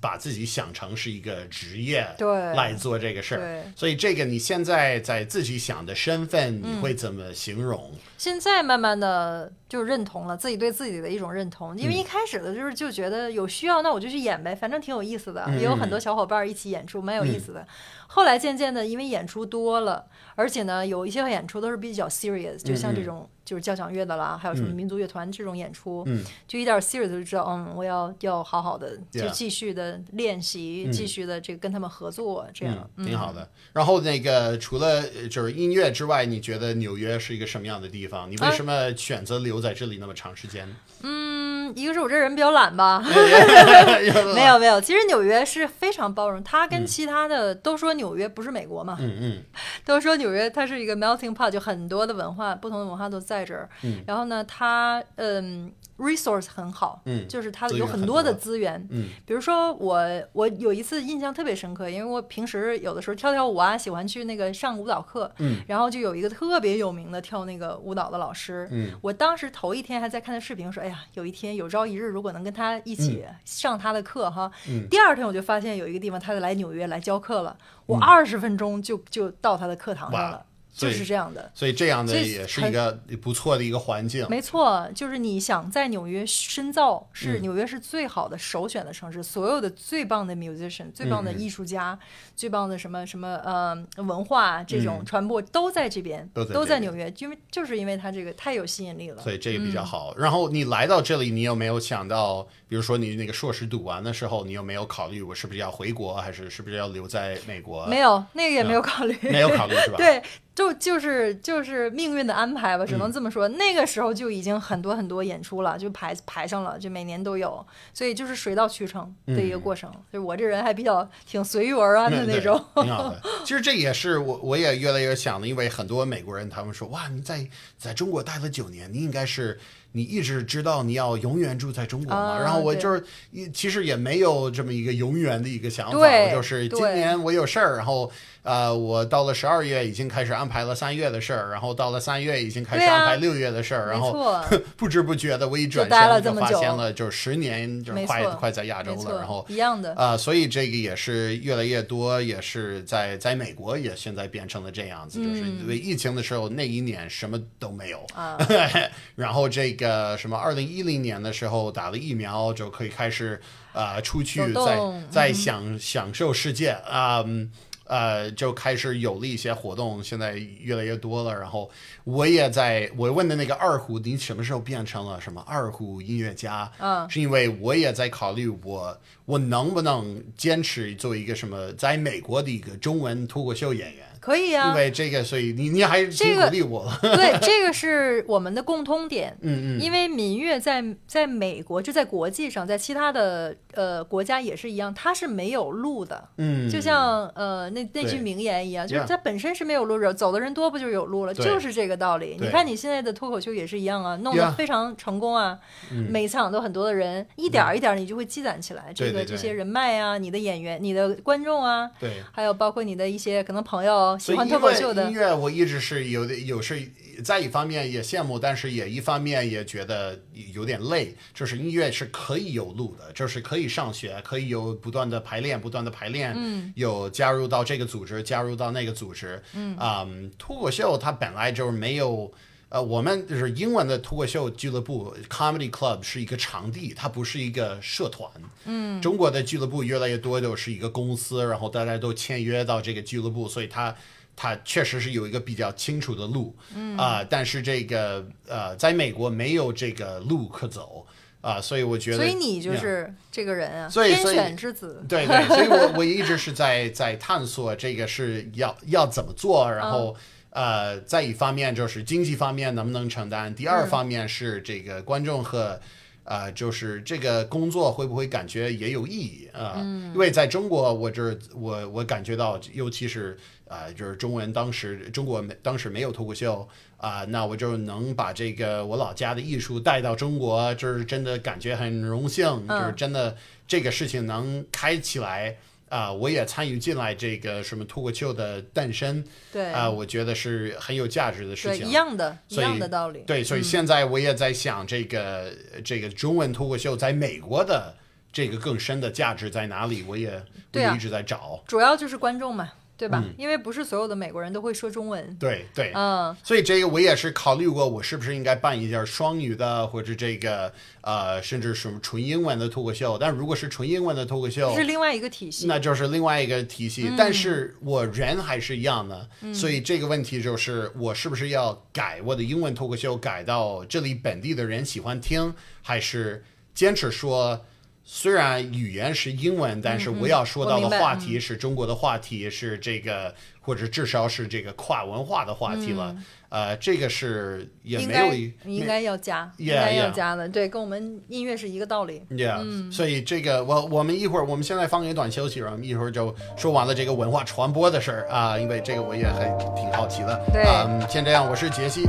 把自己想成是一个职业，对。来做这个事儿，所以这个你现在在自己想的身份，嗯。你会怎么形容？现在慢慢的就认同了自己对自己的一种认同，因为嗯。一开始的就是就觉得有需要，那我就去演呗，反正挺有意思的，嗯也有很多小伙伴一起演出，蛮有意思的。后来渐渐的，因为演出多了，而且呢，有一些演出都是比较 serious，就像这种就是交响乐的啦，还有什么嗯。民族乐团这种演出，嗯。就一点 serious 就知道，嗯，我要要好好的就继续的练习，嗯。继续的这个跟他们合作，这样、嗯，挺好的。然后那个除了呃就是音乐之外，你觉得纽约是一个什么样的地方？你为什么选择留在这里那么长时间？嗯，一个是我这人比较懒吧，没 没有没有，其实纽约是非常包容，它跟其他的、都说纽约不是美国嘛，嗯嗯。都说纽约它是一个 melting pot，就很多的文化，不同的文化都在这儿。嗯。然后呢，它嗯 resource 很好，嗯就是它有很多的多。资源。嗯。比如说我我有一次印象特别深刻，因为我平时有的时候跳跳舞啊，喜欢去那个上舞蹈课，嗯。然后就有一个特别有名的跳那个舞蹈的老师，嗯。我当时头一天还在看他视频，说哎呀，有一天有朝一日如果能跟他一起上他的课哈，嗯。第二天我就发现有一个地方他来纽约来教课了，我嗯。二十分钟就就到他的课堂上了，就是这样的。所以这样的也是一个不错的一个环境。没错，就是你想在纽约深造，是嗯纽约是最好的首选的城市，所有的最棒的 musician、最棒的嗯艺术家、最棒的什么什么呃文化这种嗯传播都在这边，都在纽约，因为就是因为它这个太有吸引力了。所以这个比较嗯好。然后你来到这里，你有没有想到，比如说你那个硕士读完的时候，你有没有考虑我是不是要回国，还是是不是要留在美国？没有，那个也没有考虑，没有考虑是吧？对，就就是就是命运的安排吧，只嗯能这么说。那个时候就已经很多很多演出了，就排排上了，就每年都有，所以就是水到渠成的一个过程。就我这人还比较挺随遇而安的那种。挺好的。其实这也是我我也越来越想的，因为很多美国人他们说，哇，你在在中国待了九年，你应该是你一直知道你要永远住在中国嘛。啊然后我就是一其实也没有这么一个永远的一个想法，就是今年我有事儿，然后呃，我到了十二月已经开始安排了三月的事儿，然后到了三月已经开始安排六月的事儿，然后，不知不觉的我一转身就发现了，就是十年就是快快在亚洲了，然后，一样的。啊、所以这个也是越来越多，也是在在美国也现在变成了这样子，就是嗯因为疫情的时候那一年什么都没有，啊，然后这个什么二零一零年的时候打了疫苗就可以开始呃出去再再嗯。享享受世界啊。嗯呃，就开始有了一些活动，现在越来越多了。然后我也在，我问的那个二胡，你什么时候变成了什么二胡音乐家？嗯是因为我也在考虑我我能不能坚持做一个什么在美国的一个中文脱口秀演员，因可以啊。因为这个，所以你你还这个挺鼓励我了，对，这个是我们的共通点。嗯嗯，因为民乐在在美国，就在国际上，在其他的呃国家也是一样，它是没有路的。嗯，就像呃那那句名言一样，就是它本身是没有路的，走的人多不就有路了？就是这个道理。你看你现在的脱口秀也是一样啊，弄得非常成功啊，嗯每场都很多的人，一点儿一点儿你就会积攒起来，这个这些人脉啊，你的演员、你的观众啊，对。还有包括你的一些可能朋友喜欢所以音乐脱口秀的音，乐我一直是有的，有是在一方面也羡慕，但是也一方面也觉得有点累。就是音乐是可以有路的，就是可以上学，可以有不断的排练，不断的排练，嗯，有加入到这个组织，加入到那个组织，嗯，脱口秀它本来就是没有。呃，我们就是英文的脱口秀俱乐部 （comedy club） 是一个场地，它不是一个社团。嗯，中国的俱乐部越来越多都是一个公司，然后大家都签约到这个俱乐部，所以它它确实是有一个比较清楚的路。嗯啊、但是这个呃，在美国没有这个路可走啊、所以我觉得，所以你就是这个人啊，所以所以天选之子。对对，所以我我一直是在在探索这个是要要怎么做，然后、呃，在一方面就是经济方面能不能承担，第二方面是这个观众和。呃，就是这个工作会不会感觉也有意义啊、呃因为在中国，我这我我感觉到，尤其是啊、呃就是中文当时中国没当时没有脱口秀啊、那我就能把这个我老家的艺术带到中国，就是真的感觉很荣幸，就是真的这个事情能开起来啊、我也参与进来这个什么脱口秀的诞生对啊、我觉得是很有价值的事对，情。一样的，一样的道理。对，所以现在我也在想，这个、这个中文脱口秀在美国的这个更深的价值在哪里？我也我也一直在找。主要就是观众嘛，对吧？因为不是所有的美国人都会说中文。对对，嗯，所以这个我也是考虑过，我是不是应该办一件双语的，或者这个呃，甚至什么纯英文的脱口秀。但如果是纯英文的脱口秀这，是另外一个体系。那就是另外一个体系。但是我人还是一样的，所以这个问题就是我是不是要改我的英文脱口秀，改到这里本地的人喜欢听，还是坚持说？虽然语言是英文，但是我要说到的话题是中国的话题，是这个或者至少是这个跨文化的话题了。呃，这个是也没有一应该要加应该要.加的，对，跟我们音乐是一个道理。Yeah，、所以这个我我们一会儿我们现在放一段休息，然后一会儿就说完了这个文化传播的事儿啊，因为这个我也还挺好奇的。对嗯，先这样，我是杰西，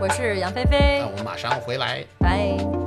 我是杨菲菲那，我们马上回来。拜。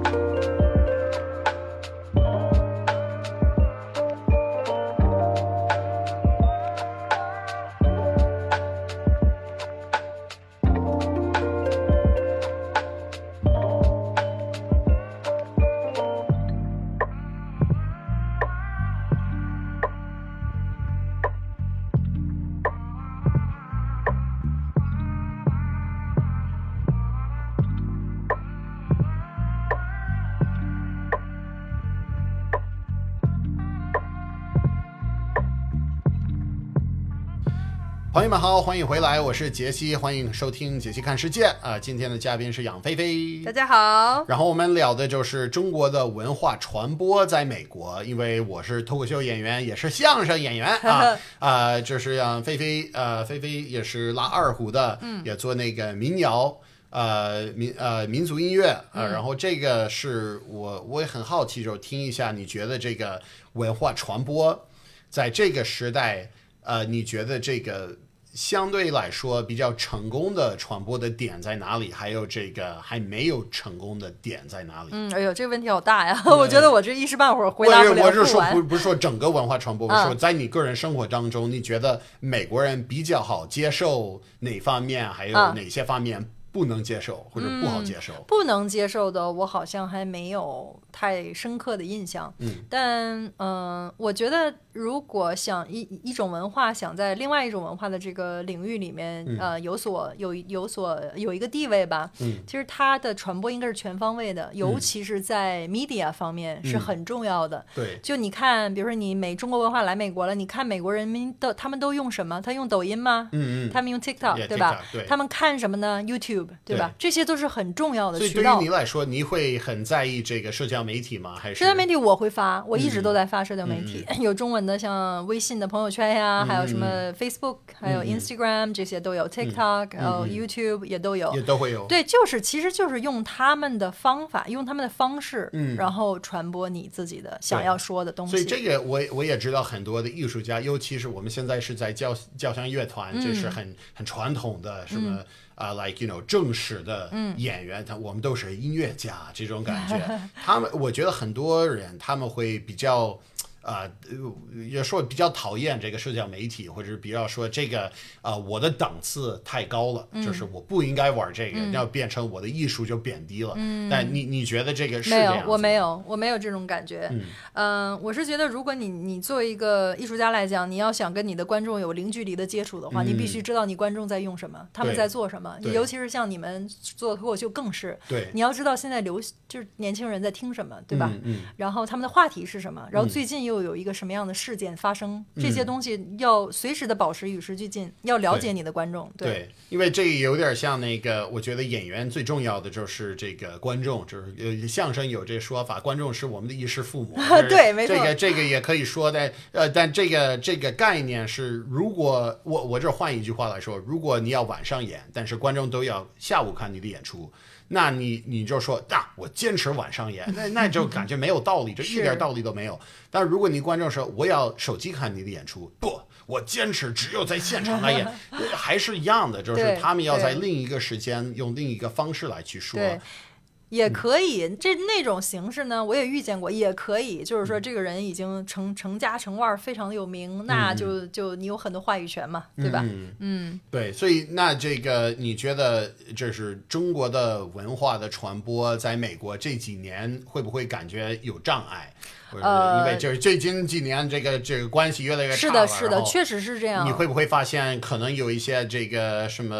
朋友们好，欢迎回来，我是杰西，欢迎收听杰西看世界啊、今天的嘉宾是杨菲菲大。家好，然后我们聊的就是中国的文化传播在美国，因为我是脱口秀演员，也是相声演员 啊啊、就是杨菲菲呃，菲菲也是拉二胡的，嗯，也做那个民谣。呃，民呃民族音乐啊、呃然后这个是我我也很好奇，就听一下，你觉得这个文化传播在这个时代，呃，你觉得这个相对来说比较成功的传播的点在哪里？还有这个还没有成功的点在哪里？嗯，哎呦，这个问题好大呀！我觉得我这一时半会儿回答不了，我是说不不是说整个文化传播，我说在你个人生活当中，你觉得美国人比较好接受哪方面，还有嗯哪些方面不能接受或者不好接受？不能接受的，我好像还没有太深刻的印象。嗯，但嗯、呃我觉得如果想一一种文化想在另外一种文化的这个领域里面，呃，有所有有所有一个地位吧，嗯，其实它的传播应该是全方位的，尤其是在 media 方面是很重要的。对，就你看，比如说你美中国文化来美国了，你看美国人民的他们都用什么？他用抖音吗？嗯嗯。他们用 TikTok，、对吧对他们看什么呢？YouTube，对吧？这些都是很重要的所以对于渠道。你来说，你会很在意这个社交媒体吗？还是？社交媒体我会发，我一直嗯。都在发社交媒体，有中文的像微信的朋友圈呀，还有什么 Facebook，还有 Instagram 这些都有，TikTok，还有 YouTube 也都有。也。都会有？对，就是其实就是用他们的方法，用他们的方式，嗯。然后传播你自己的想要说的东西。所以这个我我也知道很多的艺术家，尤其是我们现在是在交交响乐团，这是很很传统的什么啊、l i k e you know 正式的演员，他我们都是音乐家这种感觉。他们我觉得很多人他们会比较。啊，呃也说比较讨厌这个社交媒体，或者是比较说这个啊、我的档次太高了，就是我不应该玩这个，要变成我的艺术就贬低了。但你你觉得这个是没有我没有，我没有这种感觉。嗯、我是觉得，如果你你作为一个艺术家来讲，你要想跟你的观众有零距离的接触的话，你必须知道你观众在用什么，他们在做什么。尤其是像你们做脱口秀，更是对，你要知道现在流就是年轻人在听什么，对吧？嗯嗯然后他们的话题是什么？然后最近又有一个什么样的事件发生？这些东西要随时的保持与时俱进，要了解你的观众。对，因为这有点像那个，我觉得演员最重要的就是这个观众，就是呃，相声有这说法，观众是我们的衣食父母。对没错这个这个也可以说的，呃，但这个这个概念是，如果我我这换一句话来说，如果你要晚上演，但是观众都要下午看你的演出。那你你就说啊，我坚持晚上演，那那就感觉没有道理，就一点道理都没有。但如果你观众说我要手机看你的演出，不，我坚持只有在现场来演，还是一样的，就是他们要在另一个时间用另一个方式来去说。对，也可以。这那种形式呢，我也遇见过，也可以。就是说，这个人已经成成家成腕儿，非常的有名，那就就你有很多话语权嘛，对吧？嗯，嗯，对，所以那这个你觉得这是中国的文化的传播，在美国这几年会不会感觉有障碍？或者是因为就是最近几年这个这个关系越来越差了，是的，是的，确实是这样。你会不会发现，可能有一些这个什么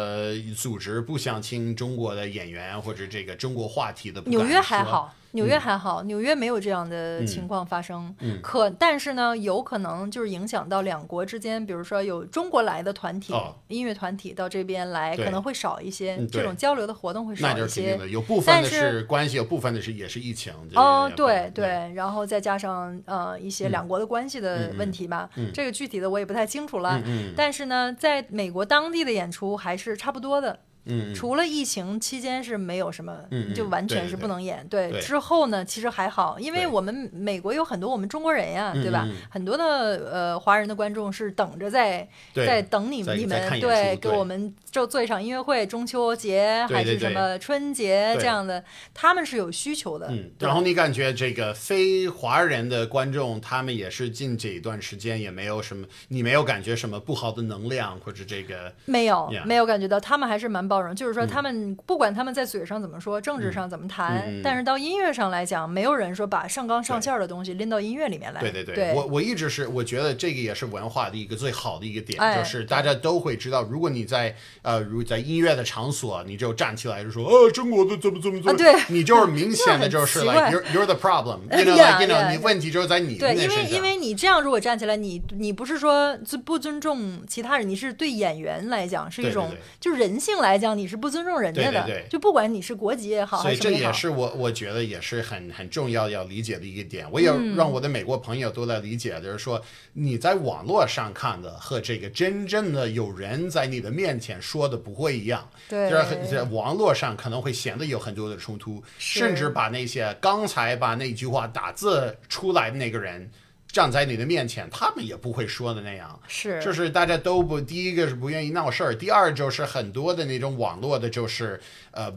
组织不想请中国的演员，或者这个中国话题的纽约还说好，纽约还好，纽约没有这样的情况发生。可但是呢，有可能就是影响到两国之间，比如说有中国来的团体、哦音乐团体到这边来，可能会少一些，嗯这种交流的活动会少一些就是肯定的，。有部分的但是是关系，有部分的是也是疫情。哦，对对，然后再加上呃一些两国的关系的问题吧，这个具体的我也不太清楚了。嗯但是呢，在美国当地的演出还是差不多的，嗯，除了疫情期间是没有什么，就完全是不能演。对，对之后呢，其实还好，因为我们美国有很多我们中国人呀，对。吧？很多的呃华人的观众是等着在在等你们你们对给我们就做一场音乐会，中秋节还是什么春节这样的，他们是有需求的。嗯，然后你感觉这个非华人的观众，他们也是近这一段时间也没有什么，你没有感觉什么不好的能量或者这个，没有没有感觉到，他们还是蛮包容。就是说，他们不管他们在嘴上怎么说，政治上怎么谈，但是到音乐上来讲，没有人说把上纲上线儿的东西拎到音乐里面来。对对对我我一直是我觉得这个也是文化的一个最好的一个点，哎就是大家都会知道，如果你在呃如在音乐的场所，你就站起来就说，呃，中国的怎么怎么怎么，啊对你就是明 显的就是 like you're you're the problem，you know Yeah, like you know，yeah. 你问题就是在你对。因为因为你这样如果站起来，你你不是说尊不尊重其他人，你是对演员来讲是一种，就是人性来讲，你是不尊重人家的。对对对就不管你是国籍也好，所以这也是我我觉得也是很很重要要理解的一个点。我也嗯让我的美国朋友都来理解，就是说你在网络上看的和这个真正的有人在你的面前说的不会一样。对就是很在网络上可能会显得有很多的冲突，是甚至把那些刚才把那句话打字出来的那个人站在你的面前，他们也不会说的那样。是就是大家都不，第一个是不愿意闹事儿，第二就是很多的那种网络的，就是呃，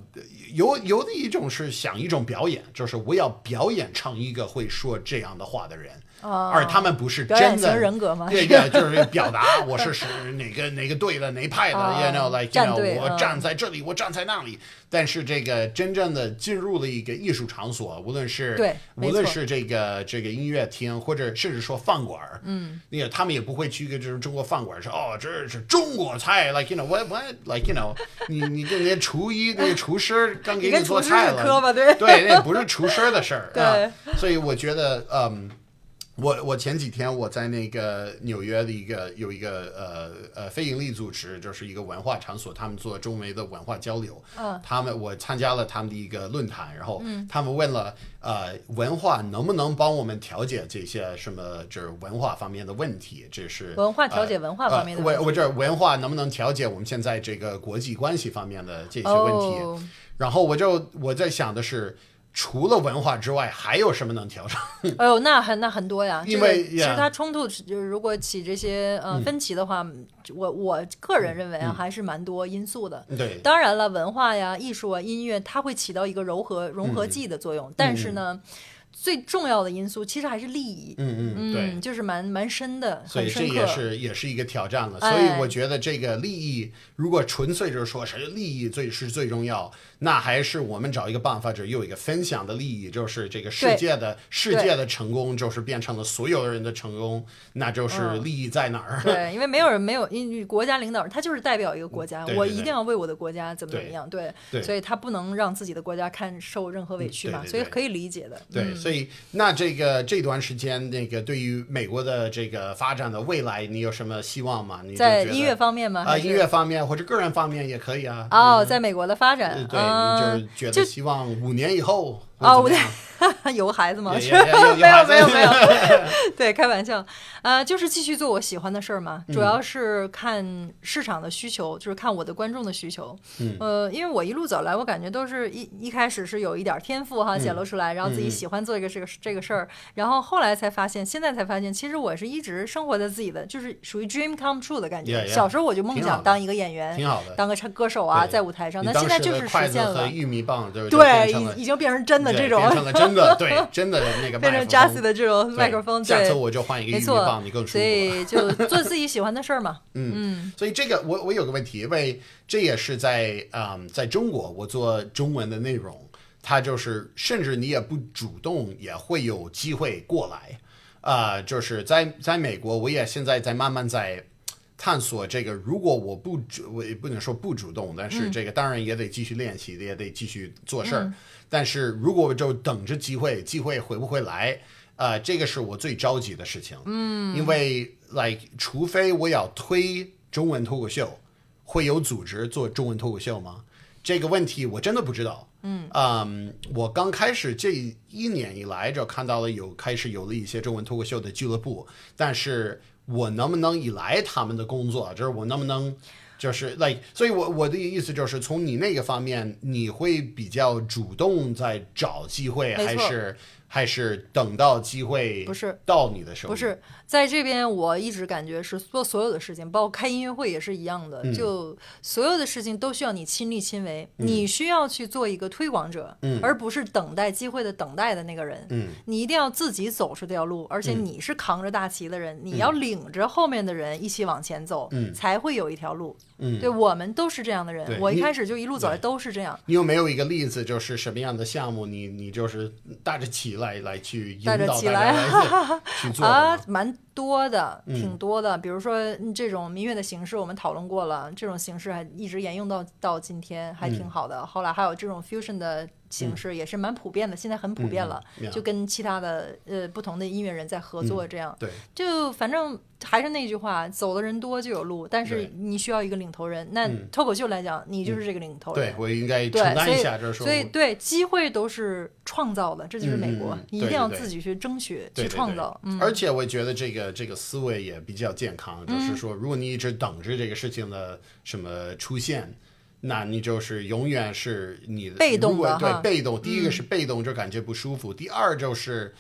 有有的一种是想一种表演，就是我要表演成一个会说这样的话的人，啊，而他们不是真的型人格吗？对对，就是表达我是是哪个哪个队的哪派的、啊 y o u know like you know 我嗯。站在这里，我站在那里，但是这个真正的进入了一个艺术场所，无论是对无论是这个这个音乐厅，或者甚至说饭馆儿，嗯，那个他们也不会去一个这种中国饭馆说哦这是中国菜，like you know what what like you know 你你跟那厨艺那个厨师刚给你做菜了？对。对，那不是厨师的事儿 对。啊。所以我觉得，嗯，我我前几天我在那个纽约的一个有一个呃呃非营利组织，就是一个文化场所，他们做中美的文化交流。嗯他们我参加了他们的一个论坛，然后他们问了呃文化能不能帮我们调解这些什么就是文化方面的问题，这是文化调解文化方面的问题呃我我这文化能不能调解我们现在这个国际关系方面的这些问题？哦然后我就我在想的是，除了文化之外，还有什么能调整？哎呦，那很那很多呀。因为这个其实它冲突就是如果起这些呃分歧的话，我我个人认为啊，还是蛮多因素的。对，当然了，文化呀、艺术啊、音乐，它会起到一个柔和融嗯合剂的作用。但是呢，最重要的因素其实还是利益。嗯嗯，对。嗯，就是蛮蛮深的，所以这。也是也是一个挑战了，所哎以我觉得这个利益，如果纯粹就是说谁利益最是最重要，那还是我们找一个办法，就是有一个分享的利益，就是这个世界的世界的成功，就是变成了所有人的成功，那就是嗯利益在哪儿？对，因为没有人没有，因为国家领导人他就是代表一个国家，我一定要为我的国家怎么怎么样，对，对所以他不能让自己的国家看受任何委屈嘛，所以可以理解的。对，嗯所以那这个这段时间，那个对于美国的这个发展的未来，你有什么希望吗？你在音乐方面吗？啊、音乐方面或者个人方面也可以啊。哦，在美国的发展嗯，对，嗯你就是觉得希望五年以后哦会怎么样 有个孩子吗？没有没有没有，对，开玩笑，呃，就是继续做我喜欢的事儿嘛，主要是看市场的需求，就是看我的观众的需求。嗯呃，因为我一路走来，我感觉都是一一开始是有一点天赋哈显露出来，然后自己喜欢做一个这个这个事儿，然后后来才发现，现在才发现，其实我是一直生活在自己的，就是属于 dream come true 的感觉。小时候我就梦想当一个演员，挺好的。当个唱歌手啊，在舞台上，你那现在就是实现了对，已已经变成真的这种，变成了真的，对，真的那个 变成麦克 Jazz 风的这种麦克风，下次，我就换一个玉米没错棒，你更舒服所。以就做自己喜欢的事儿嘛。嗯所以这个我我有个问题，因为这也是在嗯在中国我做中文的内容，它就是甚至你也不主动也会有机会过来。呃，就是在在美国，我也现在在慢慢在探索这个。如果我不主，我也不能说不主动，但是这个当然也得继续练习，也得继续做事儿。但是如果我就等着机会，机会回不回来？呃，这个是我最着急的事情。嗯，因为 like 除非我要推中文脱口秀，会有组织做中文脱口秀吗？这个问题我真的不知道。嗯，我刚开始这一年以来就看到了有开始有了一些中文脱口秀的俱乐部，但是我能不能依赖他们的工作，就是我能不能就是 like，所以我我的意思就是从你那个方面，你会比较主动在找机会，还是？还是等到机会不是到你的时候，不是在这边。我一直感觉是做所有的事情，包括开音乐会也是一样的，就所有的事情都需要你亲力亲为。你需要去做一个推广者，而不是等待机会的等待的那个人。你一定要自己走出这条路，而且你是扛着大旗的人，你要领着后面的人一起往前走，才会有一条路。对我们都是这样的人。我一开始就一路走来都是这样。你有没有一个例子，就是什么样的项目，你你就是带着起来来去引导大家去 做啊？蛮多的，挺多的。比如说这种民乐的形式，我们讨论过了，这种形式还一直沿用到到今天，还挺好的。后来还有这种 fusion 的。形式也是蛮普遍的，现在很普遍了，就跟其他的呃不同的音乐人在合作，这样，对，就反正还是那句话，走的人多就有路，但是你需要一个领头人。那脱口秀来讲，你就是这个领头人，对我应该承担一下，这所以对机会都是创造的，这就是美国，你一定要自己去争取去创造。而且我觉得这个这个思维也比较健康，就是说，如果你一直等着这个事情的什么出现。那你就是永远是你被动的对被动。第一个是被动，就感觉不舒服；第二就是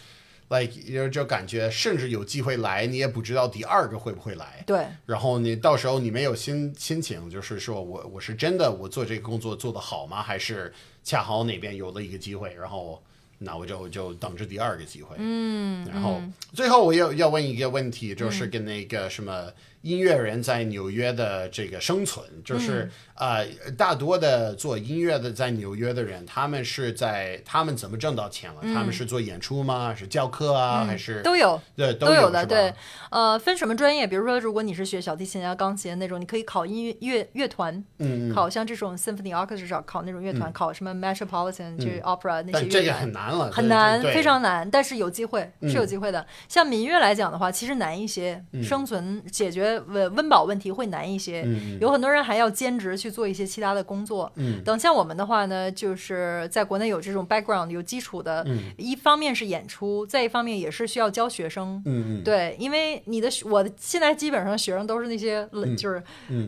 ，like 就感觉甚至有机会来，你也不知道第二个会不会来。对。然后你到时候你没有心心情，就是说我我是真的我做这个工作做得好吗？还是恰好哪边有了一个机会，然后那我就就等着第二个机会。嗯。然后最后我要要问一个问题，就是跟那个什么。音乐人在纽约的这个生存，就是呃，大多的做音乐的在纽约的人，他们是在他们怎么挣到钱了？他们是做演出吗？是教课啊？还是都有？对，都有的。对，呃，分什么专业？比如说，如果你是学小提琴啊、钢琴那种，你可以考音乐乐乐团，嗯，考像这种 symphony orchestra，考那种乐团，考什么 metropolitan 就 opera 那些乐团。这个很难了，很难，非常难。但是有机会，是有机会的。像民乐来讲的话，其实难一些，生存解决。温温饱问题会难一些，有很多人还要兼职去做一些其他的工作。等像我们的话呢，就是在国内有这种 background 有基础的，一方面是演出，再一方面也是需要教学生。对，因为你的我现在基本上学生都是那些 就是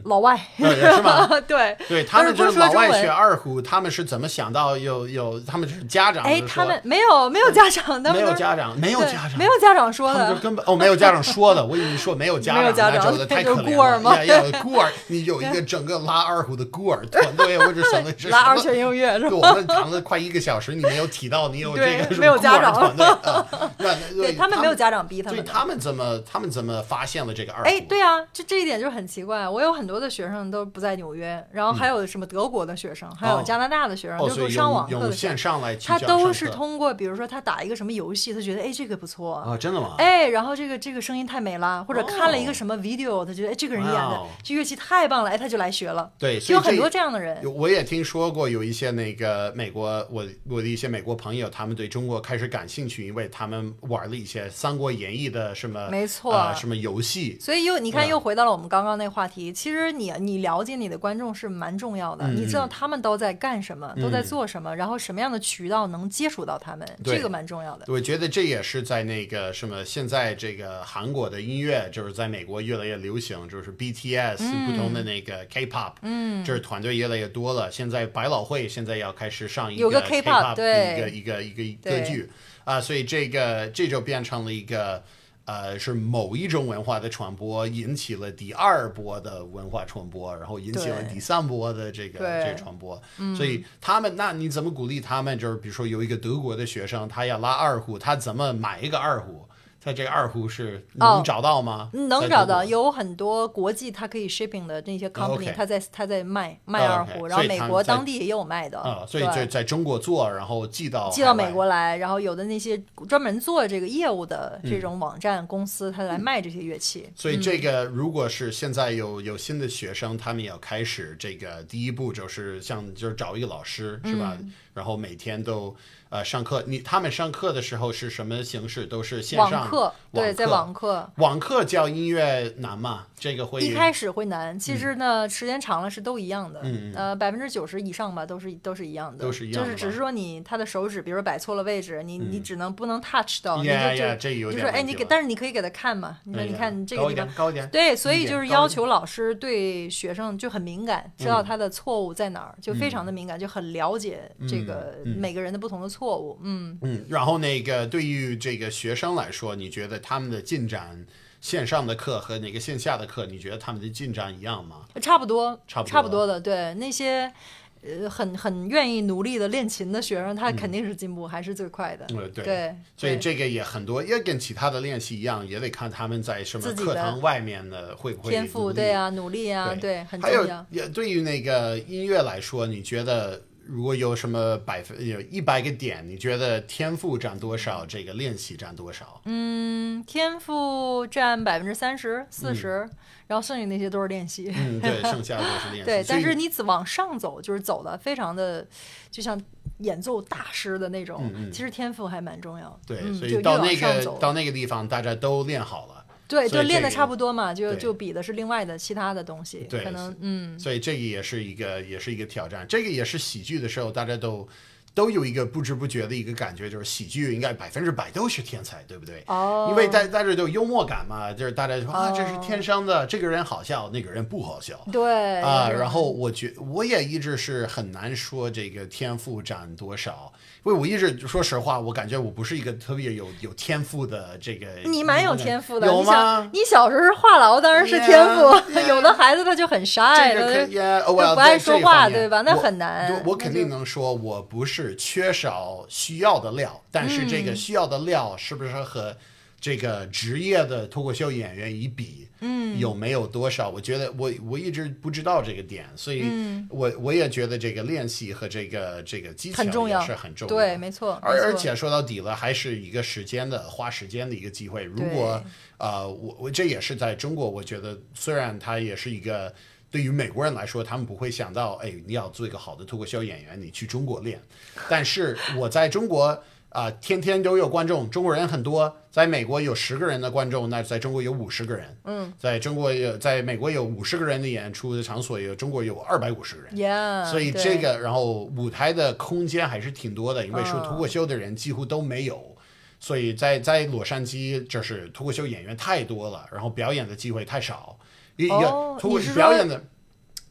老外，是吧？对，对他们就是老外学二胡，他们是怎么想到有有他们是家长？哎，他们没有没有家长，没有家长，没有家长，没有家长说的，根本哦没有家长说的，我以为你说没有家长 没有家长，太可怜了。要孤儿，你有一个整个拉二胡的孤儿团队，或者 什么？拉二泉音乐是吧？我们谈了快一个小时，你没有提到你有这个没有家长团队啊？对他们没有家长逼他们，所以他们怎么他们怎么发现了这个二？哎，对啊，就这一点就很奇怪。我有很多的学生都不在纽约，然后还有什么德国的学生，还有加拿大的学生，就是上网课的线上来，他都是通过，比如说他打一个什么游戏，他觉得哎这个不错啊，真的吗？哎，然后这个这个声音太美了，或者看了一个什么 video，他觉得哎这个人演的这乐器太棒了，哎他就来学了。对，有很多这样的人。我也听说过有一些那个美国，我我的一些美国朋友，他们对中国开始感兴趣，因为他们玩了一些《三国演义》的什么，没错，什么游戏。所以又你看又回到了我们刚刚那话题。其实你你了解你的观众是蛮重要的，你知道他们都在干什么，都在做什么，然后什么样的渠道能接触到他们，这个蛮重要的。我觉得这也是在那个什么，现在这个韩国的音乐就是在美国越来越流行，就是 BTS 不同的那个 K-pop，嗯，就是团队越来越多了。现在百老汇现在要开始上一个 K-pop 一个一个一个歌剧啊，所以这个这就变成了一个。呃，是某一种文化的传播引起了第二波的文化传播，然后引起了第三波的这个这个传播。所以他们，那你怎么鼓励他们？就是比如说有一个德国的学生，他要拉二胡，他怎么买一个二胡？在这个二胡是哦能找到吗？能找到，有很多国际它可以 shipping 的那些 company，、它在它在卖卖哦二胡，然后美国当地也有卖的啊，所以在在中国做，然后寄到寄到美国来，然后有的那些专门做这个业务的嗯这种网站公司，它来卖这些乐器。所以这个如果是现在有有新的学生，他们也要开始这个第一步就是像就是找一个老师是吧？嗯然后每天都呃上课，你他们上课的时候是什么形式？都是线上网课，对，在网课。网课教音乐难吗？这个会一开始会难，其实呢，时间长了是都一样的，呃，百分之九十以上吧，都是都是一样的，都是一。样的就是只是说你他的手指，比如说摆错了位置，你你只能不能 touch 到，你就这有就说哎，你给，但是你可以给他看嘛，你说你看这个地方高一点，高一点。对，所以就是要求老师对学生就很敏感，知道他的错误在哪儿，就非常的敏感，就很了解这个每个人的不同的错误。嗯，嗯，然后那个对于这个学生来说，你觉得他们的进展，线上的课和那个线下的课，你觉得他们的进展一样吗？差不多，差不多差不多的。对那些呃很很愿意努力的练琴的学生，他肯定是进步还是最快的。嗯，对。对，所以这个也很多，也跟其他的练习一样，也得看他们在什么课堂外面的会不会天赋，对啊，努力啊，对对，很还有重要。也对于那个音乐来说，你觉得如果有什么百分有一百个点，你觉得天赋占多少？这个练习占多少？嗯，天赋占百分之三十、四十，然后剩下那些都是练习。嗯，对，剩下的都是练习。对，但是你只往上走，就是走的非常的，就像演奏大师的那种。嗯嗯其实天赋还蛮重要。对，嗯、所以到那个到那个地方，大家都练好了。对，就练的差不多嘛，就就比的是另外的其他的东西，对可能嗯，所以这个也是一个，也是一个挑战。这个也是喜剧的时候，大家都都有一个不知不觉的一个感觉，就是喜剧应该百分之百都是天才，对不对？哦，因为大大家都有幽默感嘛，就是大家说啊，哦这是天生的，这个人好笑，那个人不好笑。对啊，有然后我觉我也一直是很难说这个天赋占多少，因为我一直说实话，我感觉我不是一个特别有有天赋的这个。你蛮有天赋的，有你想吗？你小时候是话痨，当然是天赋。Yeah, yeah 有的孩子他就很 shy，不爱说话，对吧？那很难。我我肯定能说，我不是缺少需要的料，但是这个嗯需要的料是不是和这个职业的脱口秀演员一比，嗯，有没有多少？我觉得我我一直不知道这个点，所以嗯我我也觉得这个练习和这个这个技巧很重要是很重要，对，没错。而错而且说到底了，还是一个时间的花时间的一个机会。如果呃，我我这也是在中国，我觉得虽然它也是一个对于美国人来说，他们不会想到，哎，你要做一个好的脱口秀演员，你去中国练。但是我在中国啊、天天都有观众，中国人很多。在美国有十个人的观众，那在中国有五十个人。嗯，在中国有，在美国有五十个人的演出的场所，有中国有二百五十个人。，Yeah，所以这个，然后舞台的空间还是挺多的，因为说嗯脱口秀的人几乎都没有，所以在在洛杉矶，就是脱口秀演员太多了，然后表演的机会太少，一一个哦脱口秀表演的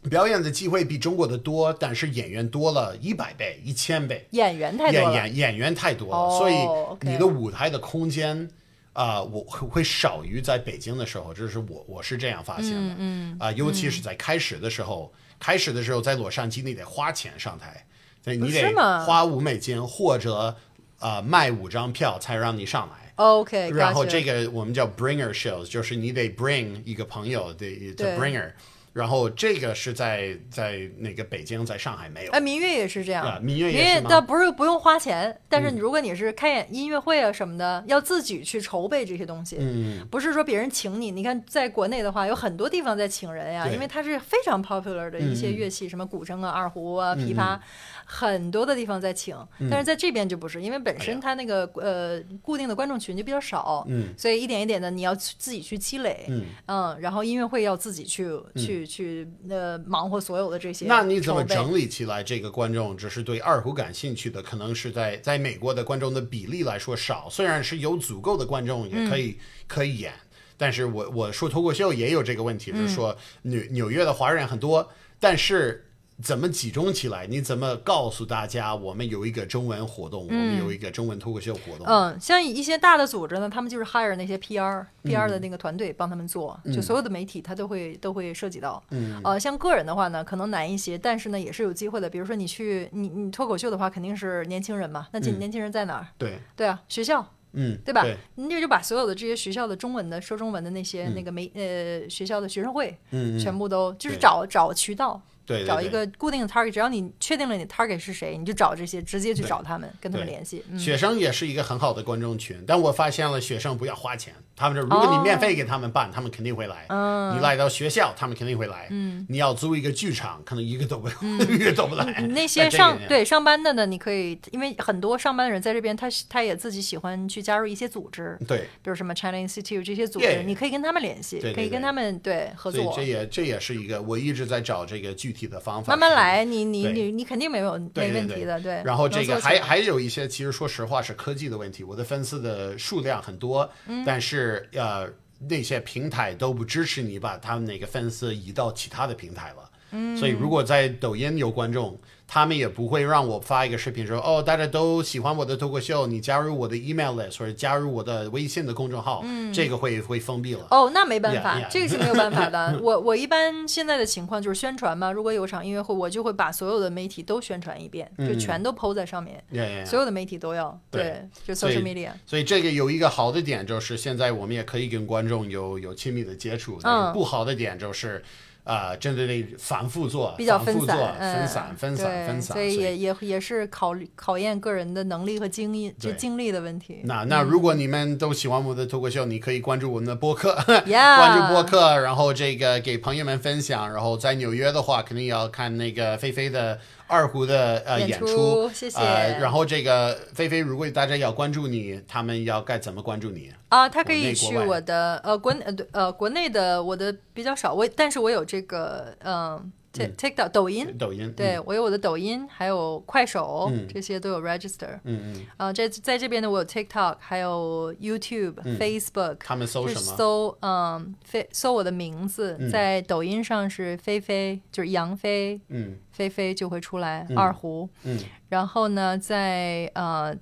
表演的机会比中国的多，但是演员多了一百倍、一千倍，演员太多了。演演演员太多了，哦所以你的舞台的空间。啊、我会会少于在北京的时候，这是我我是这样发现的。嗯啊、尤其是在开始的时候，开始的时候在洛杉矶你得花钱上台，对你得花五美金或者呃卖五张票才让你上来。OK，然后这个我们叫 bringer shows，就是你得 bring 一个朋友的对 the bringer，然后这个是在在那个北京，在上海没有。哎，民乐也是这样，啊民乐也是吗？嗯倒不是不用花钱，但是如果你是开演音乐会啊什么的，要自己去筹备这些东西，嗯，不是说别人请你。你看，在国内的话，有很多地方在请人呀，对。因为它是非常 popular 的一些乐器，什么古筝啊、二胡啊、琵嗯琶，很多的地方在请。但是在这边就不是，因为本身它那个呃固定的观众群就比较少，嗯所以一点一点的你要自己去积累，嗯嗯，然后音乐会要自己去去去呃忙活所有的这些。那你怎么？整理起来这个观众只是对二胡感兴趣的，可能是在在美国的观众的比例来说少，虽然是有足够的观众也可以、嗯可以演，但是我我说脱口秀也有这个问题，嗯就是说纽纽约的华人很多，但是。怎么集中起来？你怎么告诉大家我们有一个中文活动，我们有一个中文脱口秀活动？嗯，像一些大的组织呢，他们就是 hire 那些 PR、PR 嗯的那个团队帮他们做，就所有的媒体他都会都会涉及到。嗯呃，像个人的话呢，可能难一些，但是呢也是有机会的。比如说你去你你脱口秀的话，肯定是年轻人嘛，那年轻人在哪儿？对，对啊，学校。嗯，对吧？对你这就把所有的这些学校的中文的说中文的那些、那个媒呃学校的学生会，嗯嗯全部都就是找找渠道，对对对找一个固定的 target，只要你确定了你 target 是谁，你就找这些，直接去找他们，跟他们联系。嗯，学生也是一个很好的观众群，但我发现了学生不要花钱，他们说如果你免费给他们办，他们肯定会来。嗯你来到学校，他们肯定会来。嗯，你要租一个剧场，可能一个都不，一个都不来。嗯那哎些上对上班的呢，你可以，因为很多上班的人在这边，他他也自己喜欢去加入一些组织，对，比如什么 China Institute 这些组织，你可以跟他们联系，对对可以跟他们对合作这。也这也是一个我一直在找这个具体的方法。慢慢来，你你你你肯定没有没问题的，对。然后这个还还有一些，其实说实话是科技的问题。我的粉丝的数量很多，嗯但是是呃那些平台都不支持你把他们那个粉丝移到其他的平台了。嗯，所以如果在抖音有观众，他们也不会让我发一个视频说哦，大家都喜欢我的脱口秀，你加入我的 email list 或者加入我的微信的公众号，这个会会封闭了。哦，那没办法 yeah. 这个是没有办法的。我我一般现在的情况就是宣传嘛，如果有场音乐会，我就会把所有的媒体都宣传一遍，就全都 PO 在上面，Yeah. 所有的媒体都要对对，就 social media。所以这个有一个好的点，就是现在我们也可以跟观众有有亲密的接触。嗯不好的点就是，呃，针对那反复做，比较分，散，分散，嗯分散，分散。所以也也也是考虑考验个人的能力和经验，就对经历的问题。那那如果你们都喜欢我的脱口秀，你可以关注我们的播客关注播客，然后这个给朋友们分享。然后在纽约的话，肯定要看那个菲菲的二胡的呃演演出谢谢呃，然后这个菲菲，如果大家要关注你，他们要该怎么关注你？啊，他可以去我的呃国呃对呃国内的我的比较少，我但是我有这个嗯 TikTok 抖音，抖音对，我有我的抖音，还有快手，嗯这些都有 register。嗯嗯，啊，在在这边呢，我有 TikTok，还有 YouTube、Facebook，他们搜就是什么？搜嗯菲搜我的名字，在抖音上是菲菲，就是杨菲，嗯。菲菲就会出来、二胡。嗯。然后呢，在呃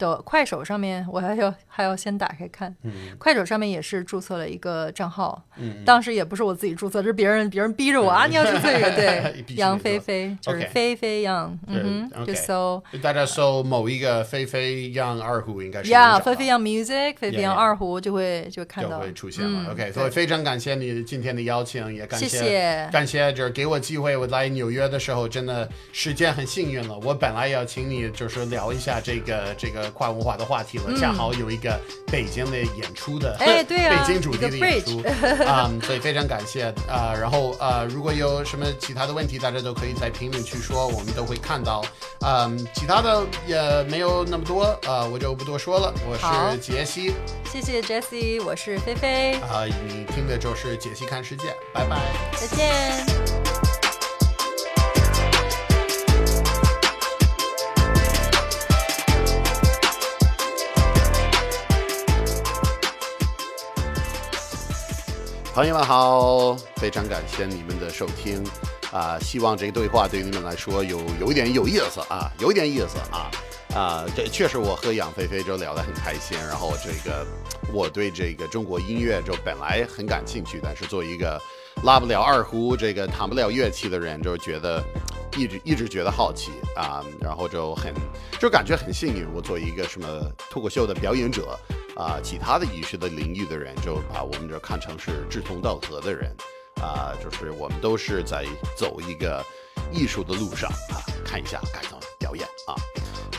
的快手上面，我还要还要先打开看。嗯快手上面也是注册了一个账号，嗯，当时也不是我自己注册，是别人别人逼着我啊，你要注册一个，对杨菲菲就是菲菲杨，嗯就搜大家搜某一个菲菲杨二胡，应该是，Yeah，菲菲杨 music，菲菲杨二胡就会就看到就会出现了。嗯 OK，所以对非常感谢你今天的邀请，也感谢谢感谢就是给我机会，我来纽约的时候真的时间很幸运了。我本来要请你就是聊一下这个这个跨文化的话题了，恰好有一个北京的演出的，嗯哎对啊北京主题的演出啊、所以非常感谢啊、然后啊、如果有什么其他的问题，大家都可以在评论区说，我们都会看到。嗯、其他的也没有那么多啊、我就不多说了。我是杰西。谢谢 Jessie，我是菲菲，啊、你听的就是杰西看世界，拜拜。再见。朋友们好，非常感谢你们的收听。啊、希望这个对话对你们来说有有一点有意思啊，有一点意思啊啊、这确实我和杨菲菲就聊得很开心，然后这个我对这个中国音乐就本来很感兴趣，但是作为一个拉不了二胡、这个弹不了乐器的人，就觉得一直一直觉得好奇啊、然后就很就感觉很幸运，我作为一个什么脱口秀的表演者。啊、其他的艺术的领域的人就把我们这看成是志同道合的人，啊、就是我们都是在走一个艺术的路上啊，看一下该怎么表演啊。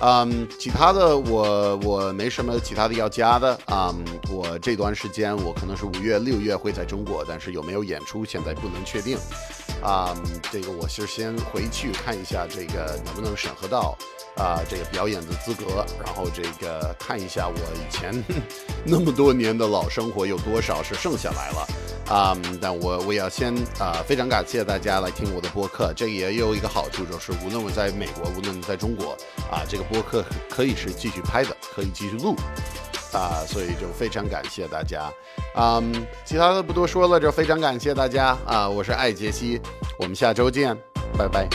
嗯，其他的我我没什么其他的要加的啊、我这段时间我可能是五月六月会在中国，但是有没有演出现在不能确定。啊、这个我是先回去看一下这个能不能审核到啊、这个表演的资格，然后这个看一下我以前 那么多年的老生活有多少是剩下来了。啊、但我我要先啊、非常感谢大家来听我的播客，这也有一个好处就是，无论我在美国，无论在中国，啊、这个播客可以是继续拍的，可以继续录。啊，所以就非常感谢大家，嗯，其他的不多说了，就非常感谢大家啊，我是艾杰西，我们下周见，拜拜。